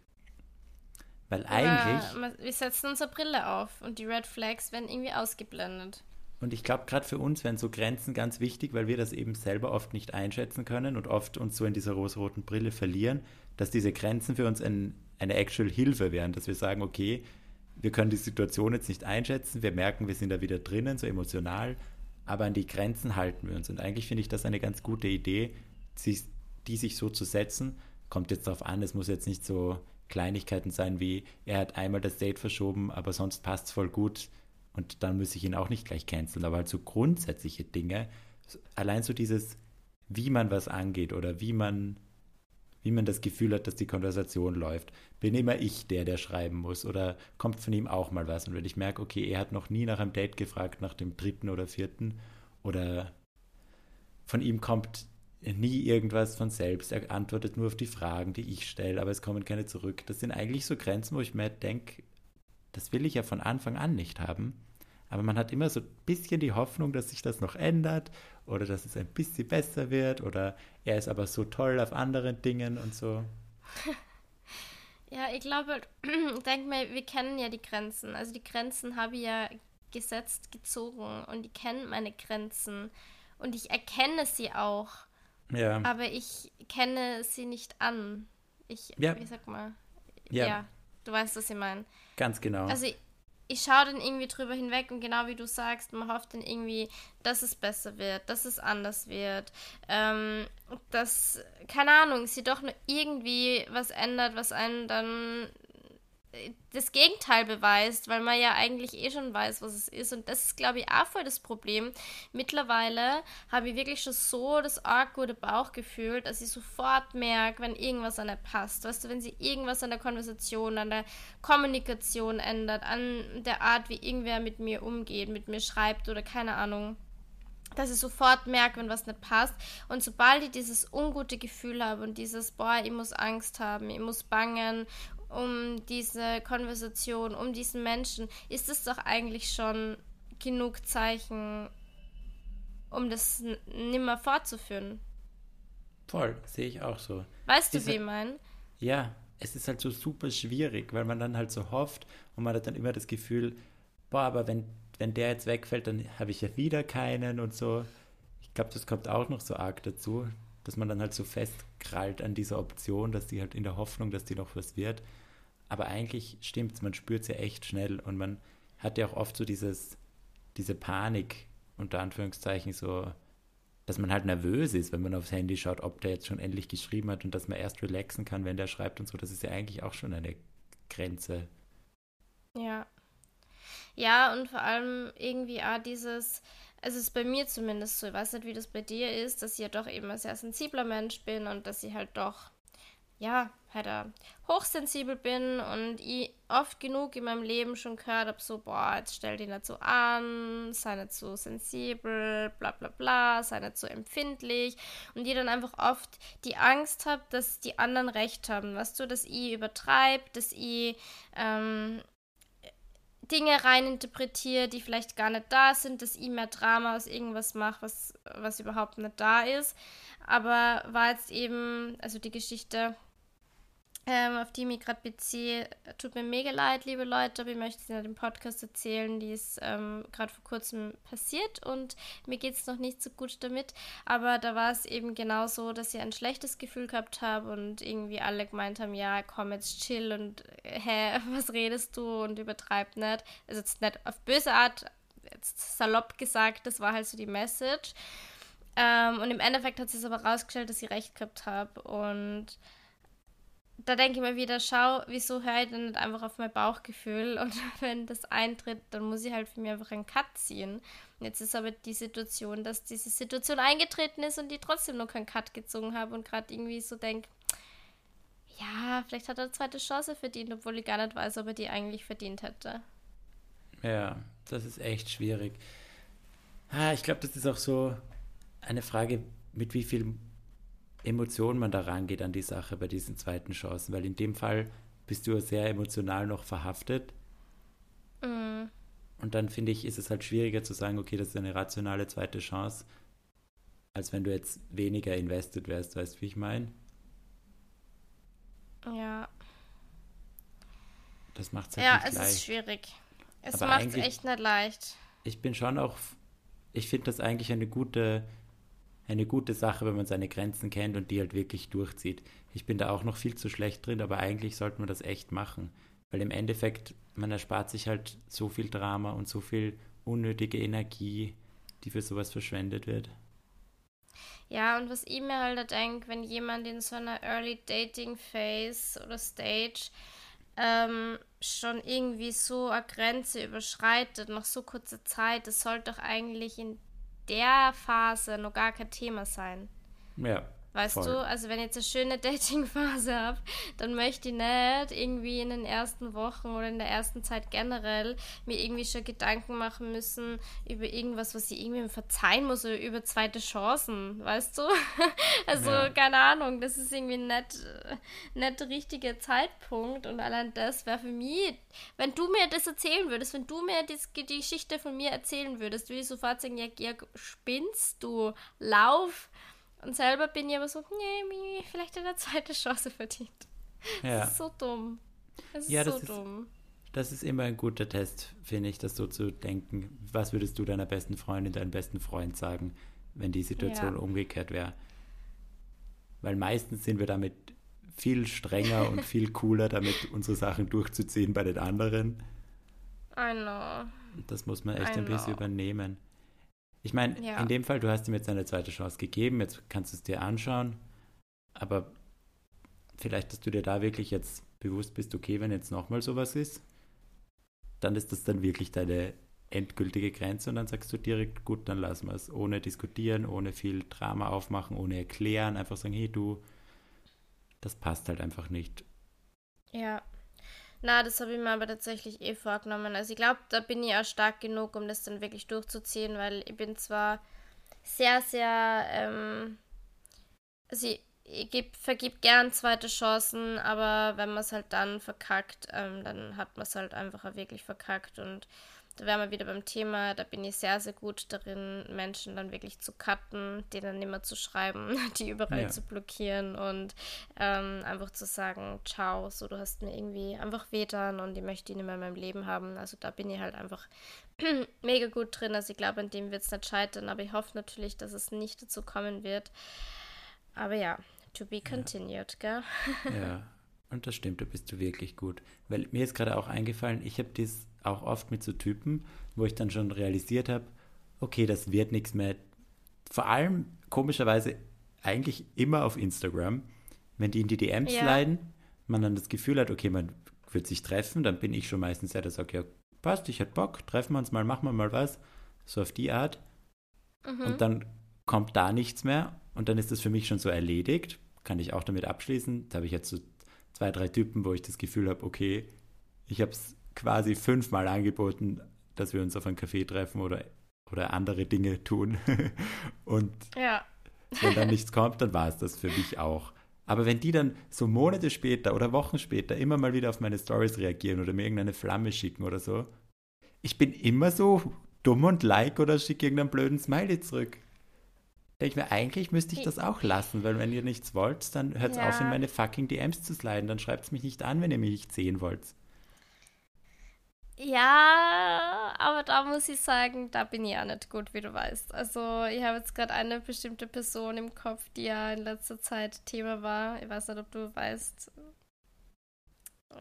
Weil eigentlich. wir setzen unsere Brille auf und die Red Flags werden irgendwie ausgeblendet. Und ich glaube, gerade für uns wären so Grenzen ganz wichtig, weil wir das eben selber oft nicht einschätzen können und oft uns so in dieser rosaroten Brille verlieren, dass diese Grenzen für uns ein, eine actual Hilfe wären, dass wir sagen, okay, wir können die Situation jetzt nicht einschätzen, wir merken, wir sind da wieder drinnen, so emotional, aber an die Grenzen halten wir uns. Und eigentlich finde ich das eine ganz gute Idee, die sich so zu setzen. Kommt jetzt darauf an, es muss jetzt nicht so Kleinigkeiten sein wie, er hat einmal das Date verschoben, aber sonst passt es voll gut und dann muss ich ihn auch nicht gleich canceln. Aber halt so grundsätzliche Dinge, allein so dieses, wie man was angeht oder wie man wie man das Gefühl hat, dass die Konversation läuft. Bin immer ich der, der schreiben muss oder kommt von ihm auch mal was? Und wenn ich merke, okay, er hat noch nie nach einem Date gefragt, nach dem dritten oder vierten oder von ihm kommt nie irgendwas von selbst. Er antwortet nur auf die Fragen, die ich stelle, aber es kommen keine zurück. Das sind eigentlich so Grenzen, wo ich mir denke, das will ich ja von Anfang an nicht haben. Aber man hat immer so ein bisschen die Hoffnung, dass sich das noch ändert oder dass es ein bisschen besser wird oder er ist aber so toll auf anderen Dingen und so. (laughs) Ja, ich glaube, (clears throat) ich denke mal, wir kennen ja die Grenzen. Also die Grenzen habe ich ja gesetzt, gezogen und ich kenne meine Grenzen und ich erkenne sie auch. Ja. Aber ich kenne sie nicht an. Ich, ja. wie sag mal, ja. ja, du weißt, was ich meine. Ganz genau. Also ich, ich schaue dann irgendwie drüber hinweg und genau wie du sagst, man hofft dann irgendwie, dass es besser wird, dass es anders wird, ähm, dass, keine Ahnung, sie doch nur irgendwie was ändert, was einen dann das Gegenteil beweist, weil man ja eigentlich eh schon weiß, was es ist. Und das ist, glaube ich, auch voll das Problem. Mittlerweile habe ich wirklich schon so das arg gute Bauchgefühl, dass ich sofort merke, wenn irgendwas an der passt. Weißt du, wenn sie irgendwas an der Konversation, an der Kommunikation ändert, an der Art, wie irgendwer mit mir umgeht, mit mir schreibt oder keine Ahnung dass ich sofort merke, wenn was nicht passt. Und sobald ich dieses ungute Gefühl habe und dieses, boah, ich muss Angst haben, ich muss bangen um diese Konversation, um diesen Menschen, ist es doch eigentlich schon genug Zeichen, um das nimmer fortzuführen. Voll, sehe ich auch so. Weißt du, wie ich meine? Ja, es ist halt so super schwierig, weil man dann halt so hofft und man hat dann immer das Gefühl, boah, aber wenn, wenn der jetzt wegfällt, dann habe ich ja wieder keinen und so. Ich glaube, das kommt auch noch so arg dazu, dass man dann halt so festkrallt an dieser Option, dass die halt in der Hoffnung, dass die noch was wird. Aber eigentlich stimmt es, man spürt es ja echt schnell und man hat ja auch oft so dieses, diese Panik, unter Anführungszeichen, so, dass man halt nervös ist, wenn man aufs Handy schaut, ob der jetzt schon endlich geschrieben hat und dass man erst relaxen kann, wenn der schreibt und so. Das ist ja eigentlich auch schon eine Grenze. Ja. Ja, und vor allem irgendwie auch dieses, also es ist bei mir zumindest so, ich weiß nicht, wie das bei dir ist, dass ich ja doch eben ein sehr sensibler Mensch bin und dass ich halt doch ja, halt da hochsensibel bin und ich oft genug in meinem Leben schon gehört habe, so, boah, jetzt stell dich nicht so an, sei nicht so sensibel, bla bla bla, sei nicht so empfindlich und ich dann einfach oft die Angst habe, dass die anderen recht haben, weißt du, dass ich übertreibe, dass ich ähm, Dinge reininterpretiere, die vielleicht gar nicht da sind, dass ich mehr Drama aus irgendwas mache, was, was überhaupt nicht da ist. Aber war jetzt eben, also die Geschichte ähm, auf die ich mich gerade beziehe, tut mir mega leid, liebe Leute, aber ich möchte es in dem Podcast erzählen, die ist ähm, gerade vor kurzem passiert und mir geht es noch nicht so gut damit. Aber da war es eben genau so, dass ich ein schlechtes Gefühl gehabt habe und irgendwie alle gemeint haben, ja, komm jetzt chill und äh, hä, (laughs) was redest du und übertreib nicht. Also jetzt nicht auf böse Art, jetzt salopp gesagt, das war halt so die Message. Ähm, und im Endeffekt hat sich aber rausgestellt, dass ich recht gehabt habe und da denke ich mir wieder, schau, wieso höre ich denn nicht einfach auf mein Bauchgefühl (laughs) und wenn das eintritt, dann muss ich halt für mich einfach einen Cut ziehen. Und jetzt ist aber die Situation, dass diese Situation eingetreten ist und ich trotzdem noch keinen Cut gezogen habe und gerade irgendwie so denke, ja, vielleicht hat er eine zweite Chance verdient, obwohl ich gar nicht weiß, ob er die eigentlich verdient hätte. Ja, das ist echt schwierig. Ah, ich glaube, das ist auch so eine Frage, mit wie viel Emotion man da rangeht an die Sache bei diesen zweiten Chancen, weil in dem Fall bist du sehr emotional noch verhaftet. Mhm. Und dann finde ich, ist es halt schwieriger zu sagen, okay, das ist eine rationale zweite Chance, als wenn du jetzt weniger invested wärst, weißt du, wie ich meine? Ja. Das macht es halt ja, nicht leicht. Ja, es ist schwierig. Es macht es echt nicht leicht. Ich bin schon auch, ich finde das eigentlich eine gute eine gute Sache, wenn man seine Grenzen kennt und die halt wirklich durchzieht. Ich bin da auch noch viel zu schlecht drin, aber eigentlich sollte man das echt machen. Weil im Endeffekt, man erspart sich halt so viel Drama und so viel unnötige Energie, die für sowas verschwendet wird. Ja, und was ich mir halt denke, wenn jemand in so einer Early Dating Phase oder Stage ähm, schon irgendwie so eine Grenze überschreitet, nach so kurzer Zeit, das sollte doch eigentlich in der Phase noch gar kein Thema sein. Ja. Weißt Voll. du, also wenn ich jetzt eine schöne (laughs) Dating-Phase habe, dann möchte ich nicht irgendwie in den ersten Wochen oder in der ersten Zeit generell mir irgendwie schon Gedanken machen müssen über irgendwas, was ich irgendwie verzeihen muss oder über zweite Chancen, weißt du? (laughs) Also, ja. keine Ahnung, das ist irgendwie nicht, nicht der richtige Zeitpunkt und allein das wäre für mich, wenn du mir das erzählen würdest, wenn du mir die, die Geschichte von mir erzählen würdest, würde ich sofort sagen, ja, ja spinnst du, lauf und selber bin ich aber so, nee, vielleicht eine zweite Chance verdient. Ja. Das ist so dumm. Das ja, ist so das dumm. Ist, das ist immer ein guter Test, finde ich, das so zu denken. Was würdest du deiner besten Freundin, deinem besten Freund sagen, wenn die Situation ja. umgekehrt wäre? Weil meistens sind wir damit viel strenger und (laughs) viel cooler, damit unsere Sachen durchzuziehen bei den anderen. I know. Das muss man echt I ein bisschen übernehmen. Ich meine, ja. in dem Fall, du hast ihm jetzt eine zweite Chance gegeben, jetzt kannst du es dir anschauen, aber vielleicht, dass du dir da wirklich jetzt bewusst bist, okay, wenn jetzt nochmal sowas ist, dann ist das dann wirklich deine endgültige Grenze und dann sagst du direkt, gut, dann lassen wir es, ohne diskutieren, ohne viel Drama aufmachen, ohne erklären, einfach sagen, hey du, das passt halt einfach nicht. Ja, na, das habe ich mir aber tatsächlich eh vorgenommen. Also ich glaube, da bin ich auch stark genug, um das dann wirklich durchzuziehen, weil ich bin zwar sehr, sehr, ähm, also ich, ich vergib gern zweite Chancen, aber wenn man es halt dann verkackt, ähm, dann hat man es halt einfach auch wirklich verkackt und da wären wir wieder beim Thema, da bin ich sehr, sehr gut darin, Menschen dann wirklich zu cutten, denen immer zu schreiben, (laughs) die überall ja. zu blockieren und ähm, einfach zu sagen, ciao, so du hast mir irgendwie einfach wehtan und ich möchte ihn immer in meinem Leben haben. Also da bin ich halt einfach (clears throat) mega gut drin. Also ich glaube, an dem wird es nicht scheitern, aber ich hoffe natürlich, dass es nicht dazu kommen wird. Aber ja, to be continued, ja. gell? ja, (laughs) und das stimmt, da bist du wirklich gut. Weil mir ist gerade auch eingefallen, ich habe das auch oft mit so Typen, wo ich dann schon realisiert habe, okay, das wird nichts mehr. Vor allem komischerweise eigentlich immer auf Instagram, wenn die in die DMs ja. leiden, man dann das Gefühl hat, okay, man wird sich treffen, dann bin ich schon meistens der, der sagt, ja, passt, ich hätte Bock, treffen wir uns mal, machen wir mal was, so auf die Art. Mhm. Und dann kommt da nichts mehr und dann ist das für mich schon so erledigt, kann ich auch damit abschließen. Da habe ich jetzt so zwei, drei Typen, wo ich das Gefühl habe, okay, ich habe es quasi fünfmal angeboten, dass wir uns auf einen Café treffen oder, oder andere Dinge tun. (laughs) Und ja. wenn dann nichts kommt, dann war es das für mich auch. Aber wenn die dann so Monate später oder Wochen später immer mal wieder auf meine Stories reagieren oder mir irgendeine Flamme schicken oder so, ich bin immer so dumm und like oder schicke irgendeinen blöden Smiley zurück. Denke ich mir, eigentlich müsste ich das auch lassen, weil wenn ihr nichts wollt, dann hört es ja. auf, in meine fucking DMs zu sliden. Dann schreibt es mich nicht an, wenn ihr mich nicht sehen wollt. Ja, aber da muss ich sagen, da bin ich auch nicht gut, wie du weißt. Also ich habe jetzt gerade eine bestimmte Person im Kopf, die ja in letzter Zeit Thema war. Ich weiß nicht, ob du weißt,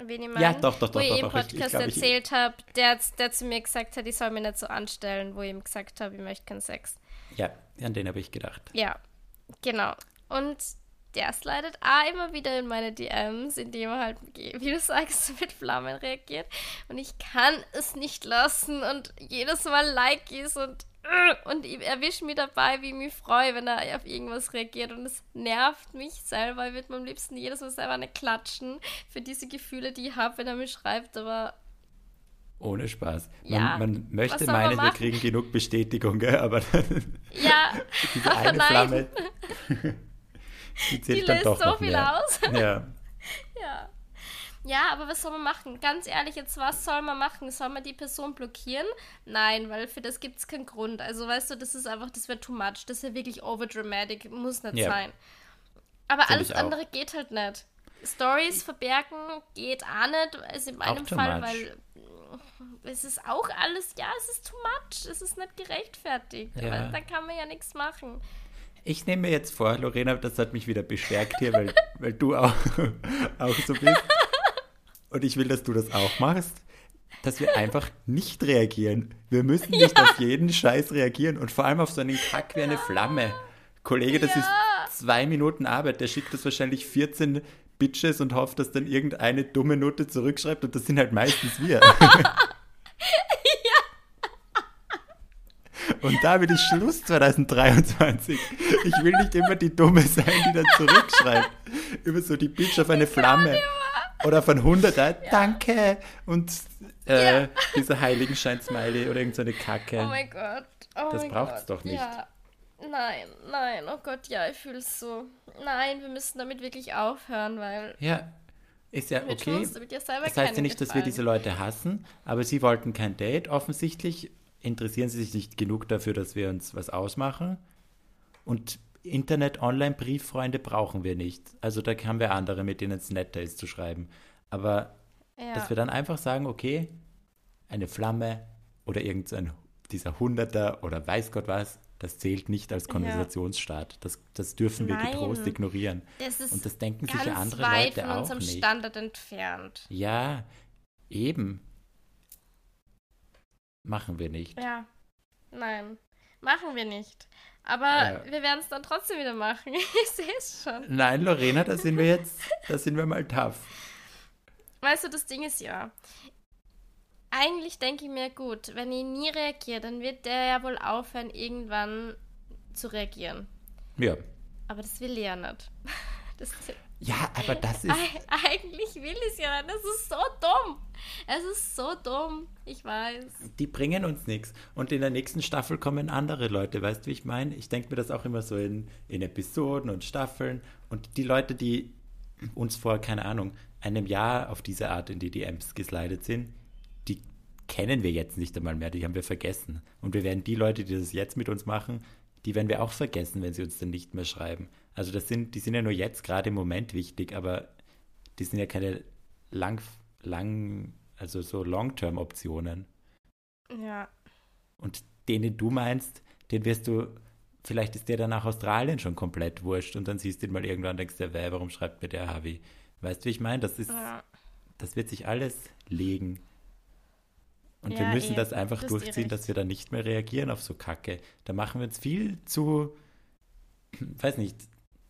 wen ich meine. Ja, doch, doch, doch. Wo ich im Podcast ich, ich, erzählt habe, der, der zu mir gesagt hat, ich soll mich nicht so anstellen, wo ich ihm gesagt habe, ich möchte keinen Sex. Ja, an den habe ich gedacht. Ja, genau. Und der slidet auch immer wieder in meine DMs, indem er halt, wie du sagst, (laughs) mit Flammen reagiert. Und ich kann es nicht lassen und jedes Mal like ist und und ich erwische mich dabei, wie ich mich freue, wenn er auf irgendwas reagiert. Und es nervt mich selber. Ich würde mir am liebsten jedes Mal selber eine klatschen für diese Gefühle, die ich habe, wenn er mich schreibt. Aber ohne Spaß. Man, ja, man möchte meinen, wir kriegen genug Bestätigung, gell? aber (laughs) ja, diese aber eine nein. Flamme. (laughs) Die, die löst so viel mehr. aus. Ja. (laughs) ja. Ja, aber was soll man machen? Ganz ehrlich, jetzt was soll man machen? Soll man die Person blockieren? Nein, weil für das gibt es keinen Grund. Also weißt du, das ist einfach, das wäre too much. Das ist ja wirklich overdramatic, muss nicht ja. sein. Aber Find alles andere geht halt nicht. Stories verbergen geht auch nicht, also in meinem Fall, much. weil es ist auch alles, ja, es ist too much, es ist nicht gerechtfertigt. Ja. Aber da kann man ja nichts machen. Ich nehme mir jetzt vor, Lorena, das hat mich wieder bestärkt hier, weil, (laughs) weil du auch, auch so bist. und ich will, dass du das auch machst, dass wir einfach nicht reagieren. Wir müssen nicht ja. auf jeden Scheiß reagieren und vor allem auf so einen Kack wie eine Flamme. Kollege, das ist zwei Minuten Arbeit. Der schickt das wahrscheinlich 14 Bitches und hofft, dass dann irgendeine dumme Note zurückschreibt und das sind halt meistens wir. (laughs) Und damit ist Schluss 2023. Ich will nicht immer die Dumme sein, die dann zurückschreibt. Über so die Bitch auf eine Flamme. Oder von 100, ja. danke. Und äh, ja. dieser Heiligenschein-Smiley oder irgendeine so Kacke. Oh mein Gott. Oh das braucht es doch nicht. Ja. Nein, nein, oh Gott, ja, ich fühle es so. Nein, wir müssen damit wirklich aufhören, weil. Ja, ist ja okay. Das heißt ja nicht, dass wir diese Leute hassen, aber sie wollten kein Date. Offensichtlich interessieren sie sich nicht genug dafür, dass wir uns was ausmachen. Und Internet-Online-Brieffreunde brauchen wir nicht. Also da haben wir andere, mit denen es netter ist zu schreiben. Aber ja. dass wir dann einfach sagen, okay, eine Flamme oder irgendein dieser Hunderter oder weiß Gott was, das zählt nicht als Konversationsstart. Das, das dürfen wir Nein, getrost ignorieren. Das Und das denken sich ja andere weit Leute von unserem nicht. Standard entfernt. Ja, eben. Machen wir nicht. Ja. Nein, machen wir nicht. Aber ja. wir werden es dann trotzdem wieder machen. (laughs) Ich sehe es schon. Nein, Lorena, da sind wir jetzt, da sind wir mal tough. Weißt du, das Ding ist ja, eigentlich denke ich mir, gut, wenn ich nie reagiere, dann wird der ja wohl aufhören, irgendwann zu reagieren. Ja. Aber das will er ja nicht. (laughs) Das, ja, aber das ist. Eigentlich will ich es ja nicht. Das ist so dumm. Es ist so dumm. Ich weiß. Die bringen uns nichts. Und in der nächsten Staffel kommen andere Leute. Weißt du, wie ich meine? Ich denke mir das auch immer so in, in Episoden und Staffeln. Und die Leute, die uns vor, keine Ahnung, einem Jahr auf diese Art in die DMs geslidet sind, kennen wir jetzt nicht einmal mehr. Die haben wir vergessen. Und wir werden die Leute, die das jetzt mit uns machen, die werden wir auch vergessen, wenn sie uns dann nicht mehr schreiben. Also das sind, die sind ja nur jetzt gerade im Moment wichtig, aber die sind ja keine lang, lang also so Long-Term-Optionen. Ja. Und den, du meinst, den wirst du, vielleicht ist der dann nach Australien schon komplett wurscht und dann siehst du ihn mal irgendwann und denkst dir, warum schreibt mir der Harvey? Weißt du, wie ich meine? Das ist, ja. das wird sich alles legen. Und ja, wir müssen eh, das einfach das durchziehen, dass wir dann nicht mehr reagieren auf so Kacke. Da machen wir uns viel zu, (clears throat) weiß nicht,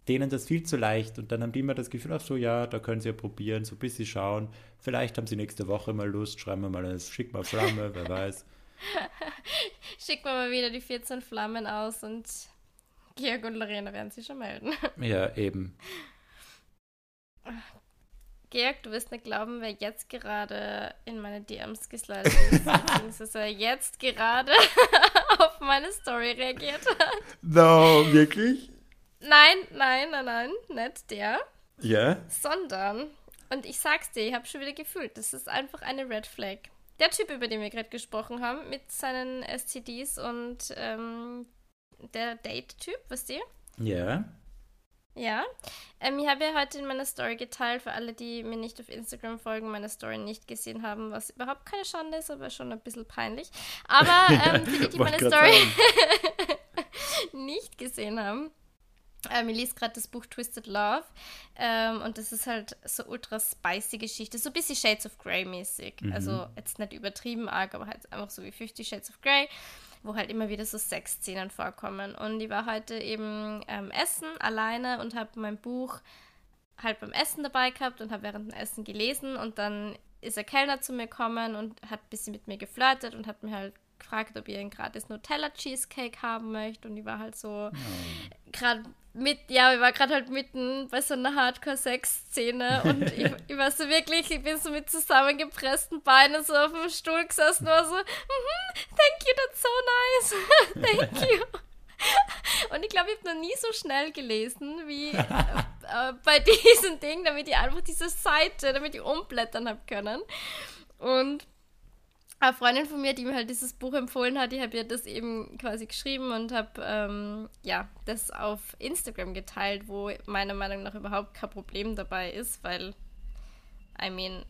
denen das viel zu leicht und dann haben die immer das Gefühl, ach so, ja, da können sie ja probieren, so ein bisschen schauen. Vielleicht haben sie nächste Woche mal Lust, schreiben wir mal schick mal Flamme, wer weiß. (laughs) Schicken wir mal wieder die 14 Flammen aus und Georg und Lorena werden sich schon melden. Ja, eben. (laughs) Georg, du wirst nicht glauben, wer jetzt gerade in meine DMs geslidet ist, (laughs) beziehungsweise jetzt gerade (laughs) auf meine Story reagiert hat. No, wirklich? Nein, nein, nein, nein, nicht der. Ja? Sondern, und ich sag's dir, ich habe schon wieder gefühlt, das ist einfach eine Red Flag. Der Typ, über den wir gerade gesprochen haben, mit seinen STDs und ähm, der Date-Typ, weißt du? Ja. Ja, ähm, ich habe ja heute in meiner Story geteilt, für alle, die mir nicht auf Instagram folgen, meine Story nicht gesehen haben, was überhaupt keine Schande ist, aber schon ein bisschen peinlich. Aber (laughs) ähm, für die, die meine Story (laughs) nicht gesehen haben, ähm, ich lese gerade das Buch Twisted Love ähm, und das ist halt so ultra spicy Geschichte, so ein bisschen Shades of Grey mäßig. Mhm. Also jetzt nicht übertrieben arg, aber halt einfach so wie 50 Shades of Grey wo halt immer wieder so Sexszenen vorkommen. Und ich war heute eben ähm, essen alleine und habe mein Buch halt beim Essen dabei gehabt und habe während dem Essen gelesen und dann ist ein Kellner zu mir gekommen und hat ein bisschen mit mir geflirtet und hat mir halt gefragt, ob ich einen gratis Nutella Cheesecake haben möchte und ich war halt so oh. gerade mit, ja, ich war gerade halt mitten bei so einer Hardcore-Sex-Szene und (laughs) ich, ich, war so wirklich, ich bin so mit zusammengepressten Beinen so auf dem Stuhl gesessen und war so, mm -hmm, thank you, that's so nice, (laughs) thank you. Und ich glaube, ich habe noch nie so schnell gelesen wie äh, äh, (laughs) bei diesem Ding, damit ich einfach diese Seite, damit ich umblättern habe können. Und eine Freundin von mir, die mir halt dieses Buch empfohlen hat, ich habe ihr das eben quasi geschrieben und habe ähm, ja das auf Instagram geteilt, wo meiner Meinung nach überhaupt kein Problem dabei ist, weil I mean,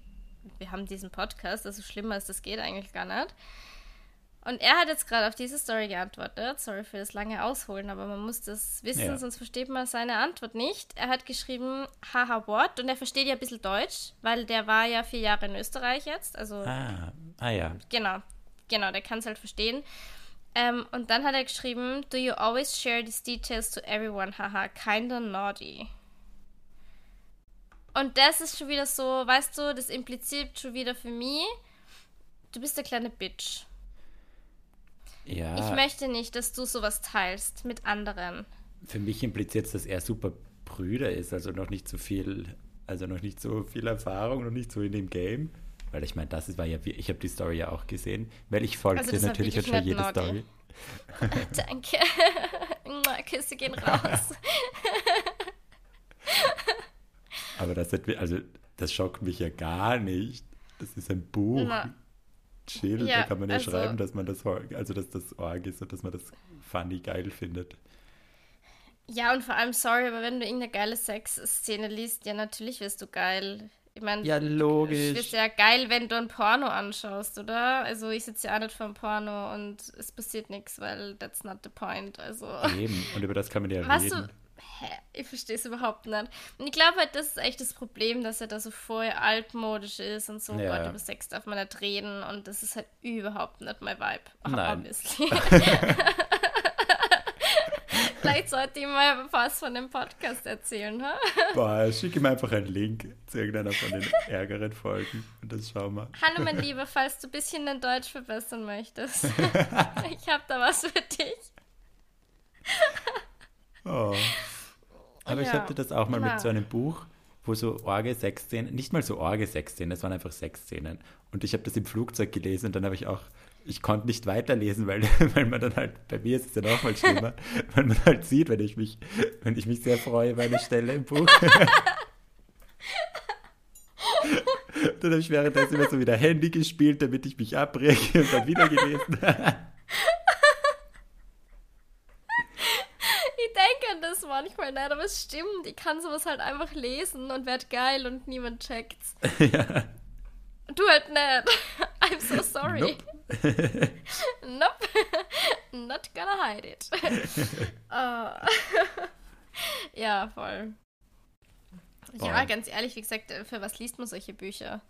wir haben diesen Podcast, also schlimmer als das geht eigentlich gar nicht. Und er hat jetzt gerade auf diese Story geantwortet. Sorry für das lange Ausholen, aber man muss das wissen, Ja. sonst versteht man seine Antwort nicht. Er hat geschrieben, haha, what? Und er versteht ja ein bisschen Deutsch, weil der war ja vier Jahre in Österreich jetzt. Also, Ah, ah ja. genau, genau, der kann es halt verstehen. Ähm, und dann hat er geschrieben, do you always share these details to everyone? Haha, kinda naughty. Und das ist schon wieder so, weißt du, das impliziert schon wieder für mich, du bist der kleine Bitch. Ja, Ich möchte nicht, dass du sowas teilst mit anderen. für mich impliziert es, dass er super Brüder ist, also noch nicht so viel, also noch nicht so viel Erfahrung, noch nicht so in dem Game. Weil ich meine, das ist- war ja, ich habe die Story ja auch gesehen, weil ich folgte Also natürlich jetzt schon jede naughty. Story. (laughs) Danke. (laughs) Küsse gehen raus. Aber das hat, also das schockt mich ja gar nicht. Das ist ein Buch. Na. Chill, Ja, da kann man ja also- schreiben, dass man das, also dass das Org ist und dass man das funny geil findet. Ja, und vor allem, sorry, aber wenn du irgendeine geile Sexszene liest, ja, natürlich wirst du geil. Ich meine, Ja, du logisch. wirst ja geil, wenn du ein Porno anschaust, oder? Also, ich sitze ja auch nicht vor einem Porno und es passiert nichts, weil that's not the point. Also, Eben, und über das kann man ja was reden. du. Hä? Ich verstehe es überhaupt nicht. Und ich glaube halt, das ist echt das Problem, dass er da so voll altmodisch ist und so, Ja. Gott, über Sex darf man nicht reden und das ist halt überhaupt nicht mein Vibe. Nein. Obviously. (laughs) Vielleicht sollte ich mal was von dem Podcast erzählen, ha? Boah, schick ihm einfach einen Link zu irgendeiner von den ärgeren Folgen und das schauen wir. Hallo, mein Lieber, falls du ein bisschen dein Deutsch verbessern möchtest. (laughs) ich habe da was für dich. Oh. Aber ich Ja. hatte das auch mal Na. mit so einem Buch, wo so Orge-Sexszenen, nicht mal so Orge-Sexszenen, das waren einfach Sexszenen. Und ich habe das im Flugzeug gelesen und dann habe ich auch, ich konnte nicht weiterlesen, weil, (laughs) weil man dann halt, bei mir ist es ja noch mal schlimmer, (laughs) weil man halt sieht, wenn ich mich, wenn ich mich sehr freue über eine Stelle im Buch. (laughs) dann habe ich währenddessen immer so wieder Handy gespielt, damit ich mich abrege und dann wieder gelesen. Ich das manchmal nicht, aber es stimmt. Ich kann sowas halt einfach lesen und werd geil und niemand checkt's. (laughs) ja. Du halt nicht. (laughs) I'm so sorry. Nope. (laughs) Nope. Not gonna hide it. Ah. ja, voll. Ja, Voll. ganz ehrlich, wie gesagt, äh, für was liest man solche Bücher?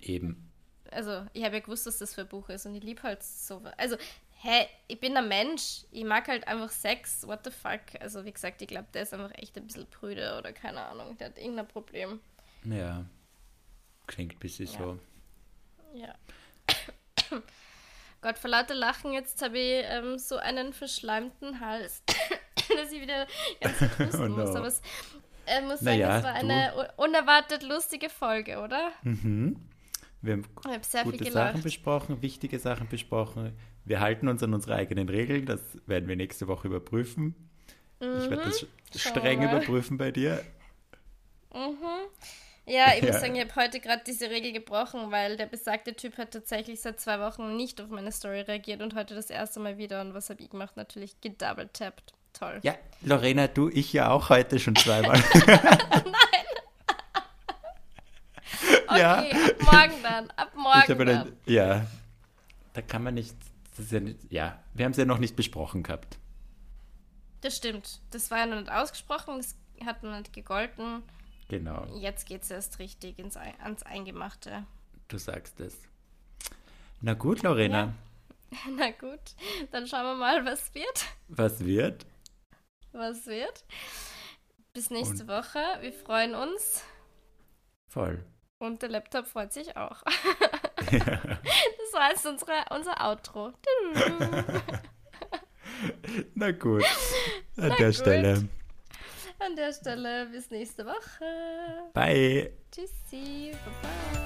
Eben. Also, ich habe ja gewusst, dass das für ein Buch ist und ich liebe halt so. Also, hä, ich bin ein Mensch. Ich mag halt einfach Sex. What the fuck? Also, wie gesagt, ich glaube, der ist einfach echt ein bisschen prüde oder keine Ahnung. Der hat irgendein Problem. Ja. Klingt ein bisschen Ja. so. Ja. (coughs) Gott, vor lauter Lachen, jetzt habe ich ähm, so einen verschleimten Hals, (coughs) dass ich wieder ganz (laughs) husten Oh no. muss. Aber es äh, muss sagen, Naja, es war du- eine unerwartet lustige Folge, oder? Mhm. Wir haben gute gelacht. Sachen besprochen, wichtige Sachen besprochen. Wir halten uns an unsere eigenen Regeln. Das werden wir nächste Woche überprüfen. Ich werde das Mhm. Streng überprüfen bei dir. Mhm. Ja, ich muss Ja. sagen, ich habe heute gerade diese Regel gebrochen, weil der besagte Typ hat tatsächlich seit zwei Wochen nicht auf meine Story reagiert und heute das erste Mal wieder. Und was habe ich gemacht? Natürlich gedouble-tapped. Toll. Ja, Lorena, du, ich ja auch heute schon zweimal. (laughs) (laughs) Okay, ja. ab morgen dann. Ab morgen dann. dann, ja, da kann man nicht, das ist ja, nicht, ja, wir haben es ja noch nicht besprochen gehabt. Das stimmt. Das war ja noch nicht ausgesprochen, das hat noch nicht gegolten. Genau, Jetzt geht es erst richtig ins, ans Eingemachte. du sagst es. Na gut, Lorena, (laughs) Na gut, dann schauen wir mal, was wird. was wird? Was wird. Bis nächste Und- Woche. Wir freuen uns. Voll. Und der Laptop freut sich auch. Ja. (laughs) (laughs) Das war jetzt unsere, unser Outro. (laughs) Na gut, an Na der gut. Stelle. An der Stelle bis nächste Woche. Bye. Tschüssi. Baba.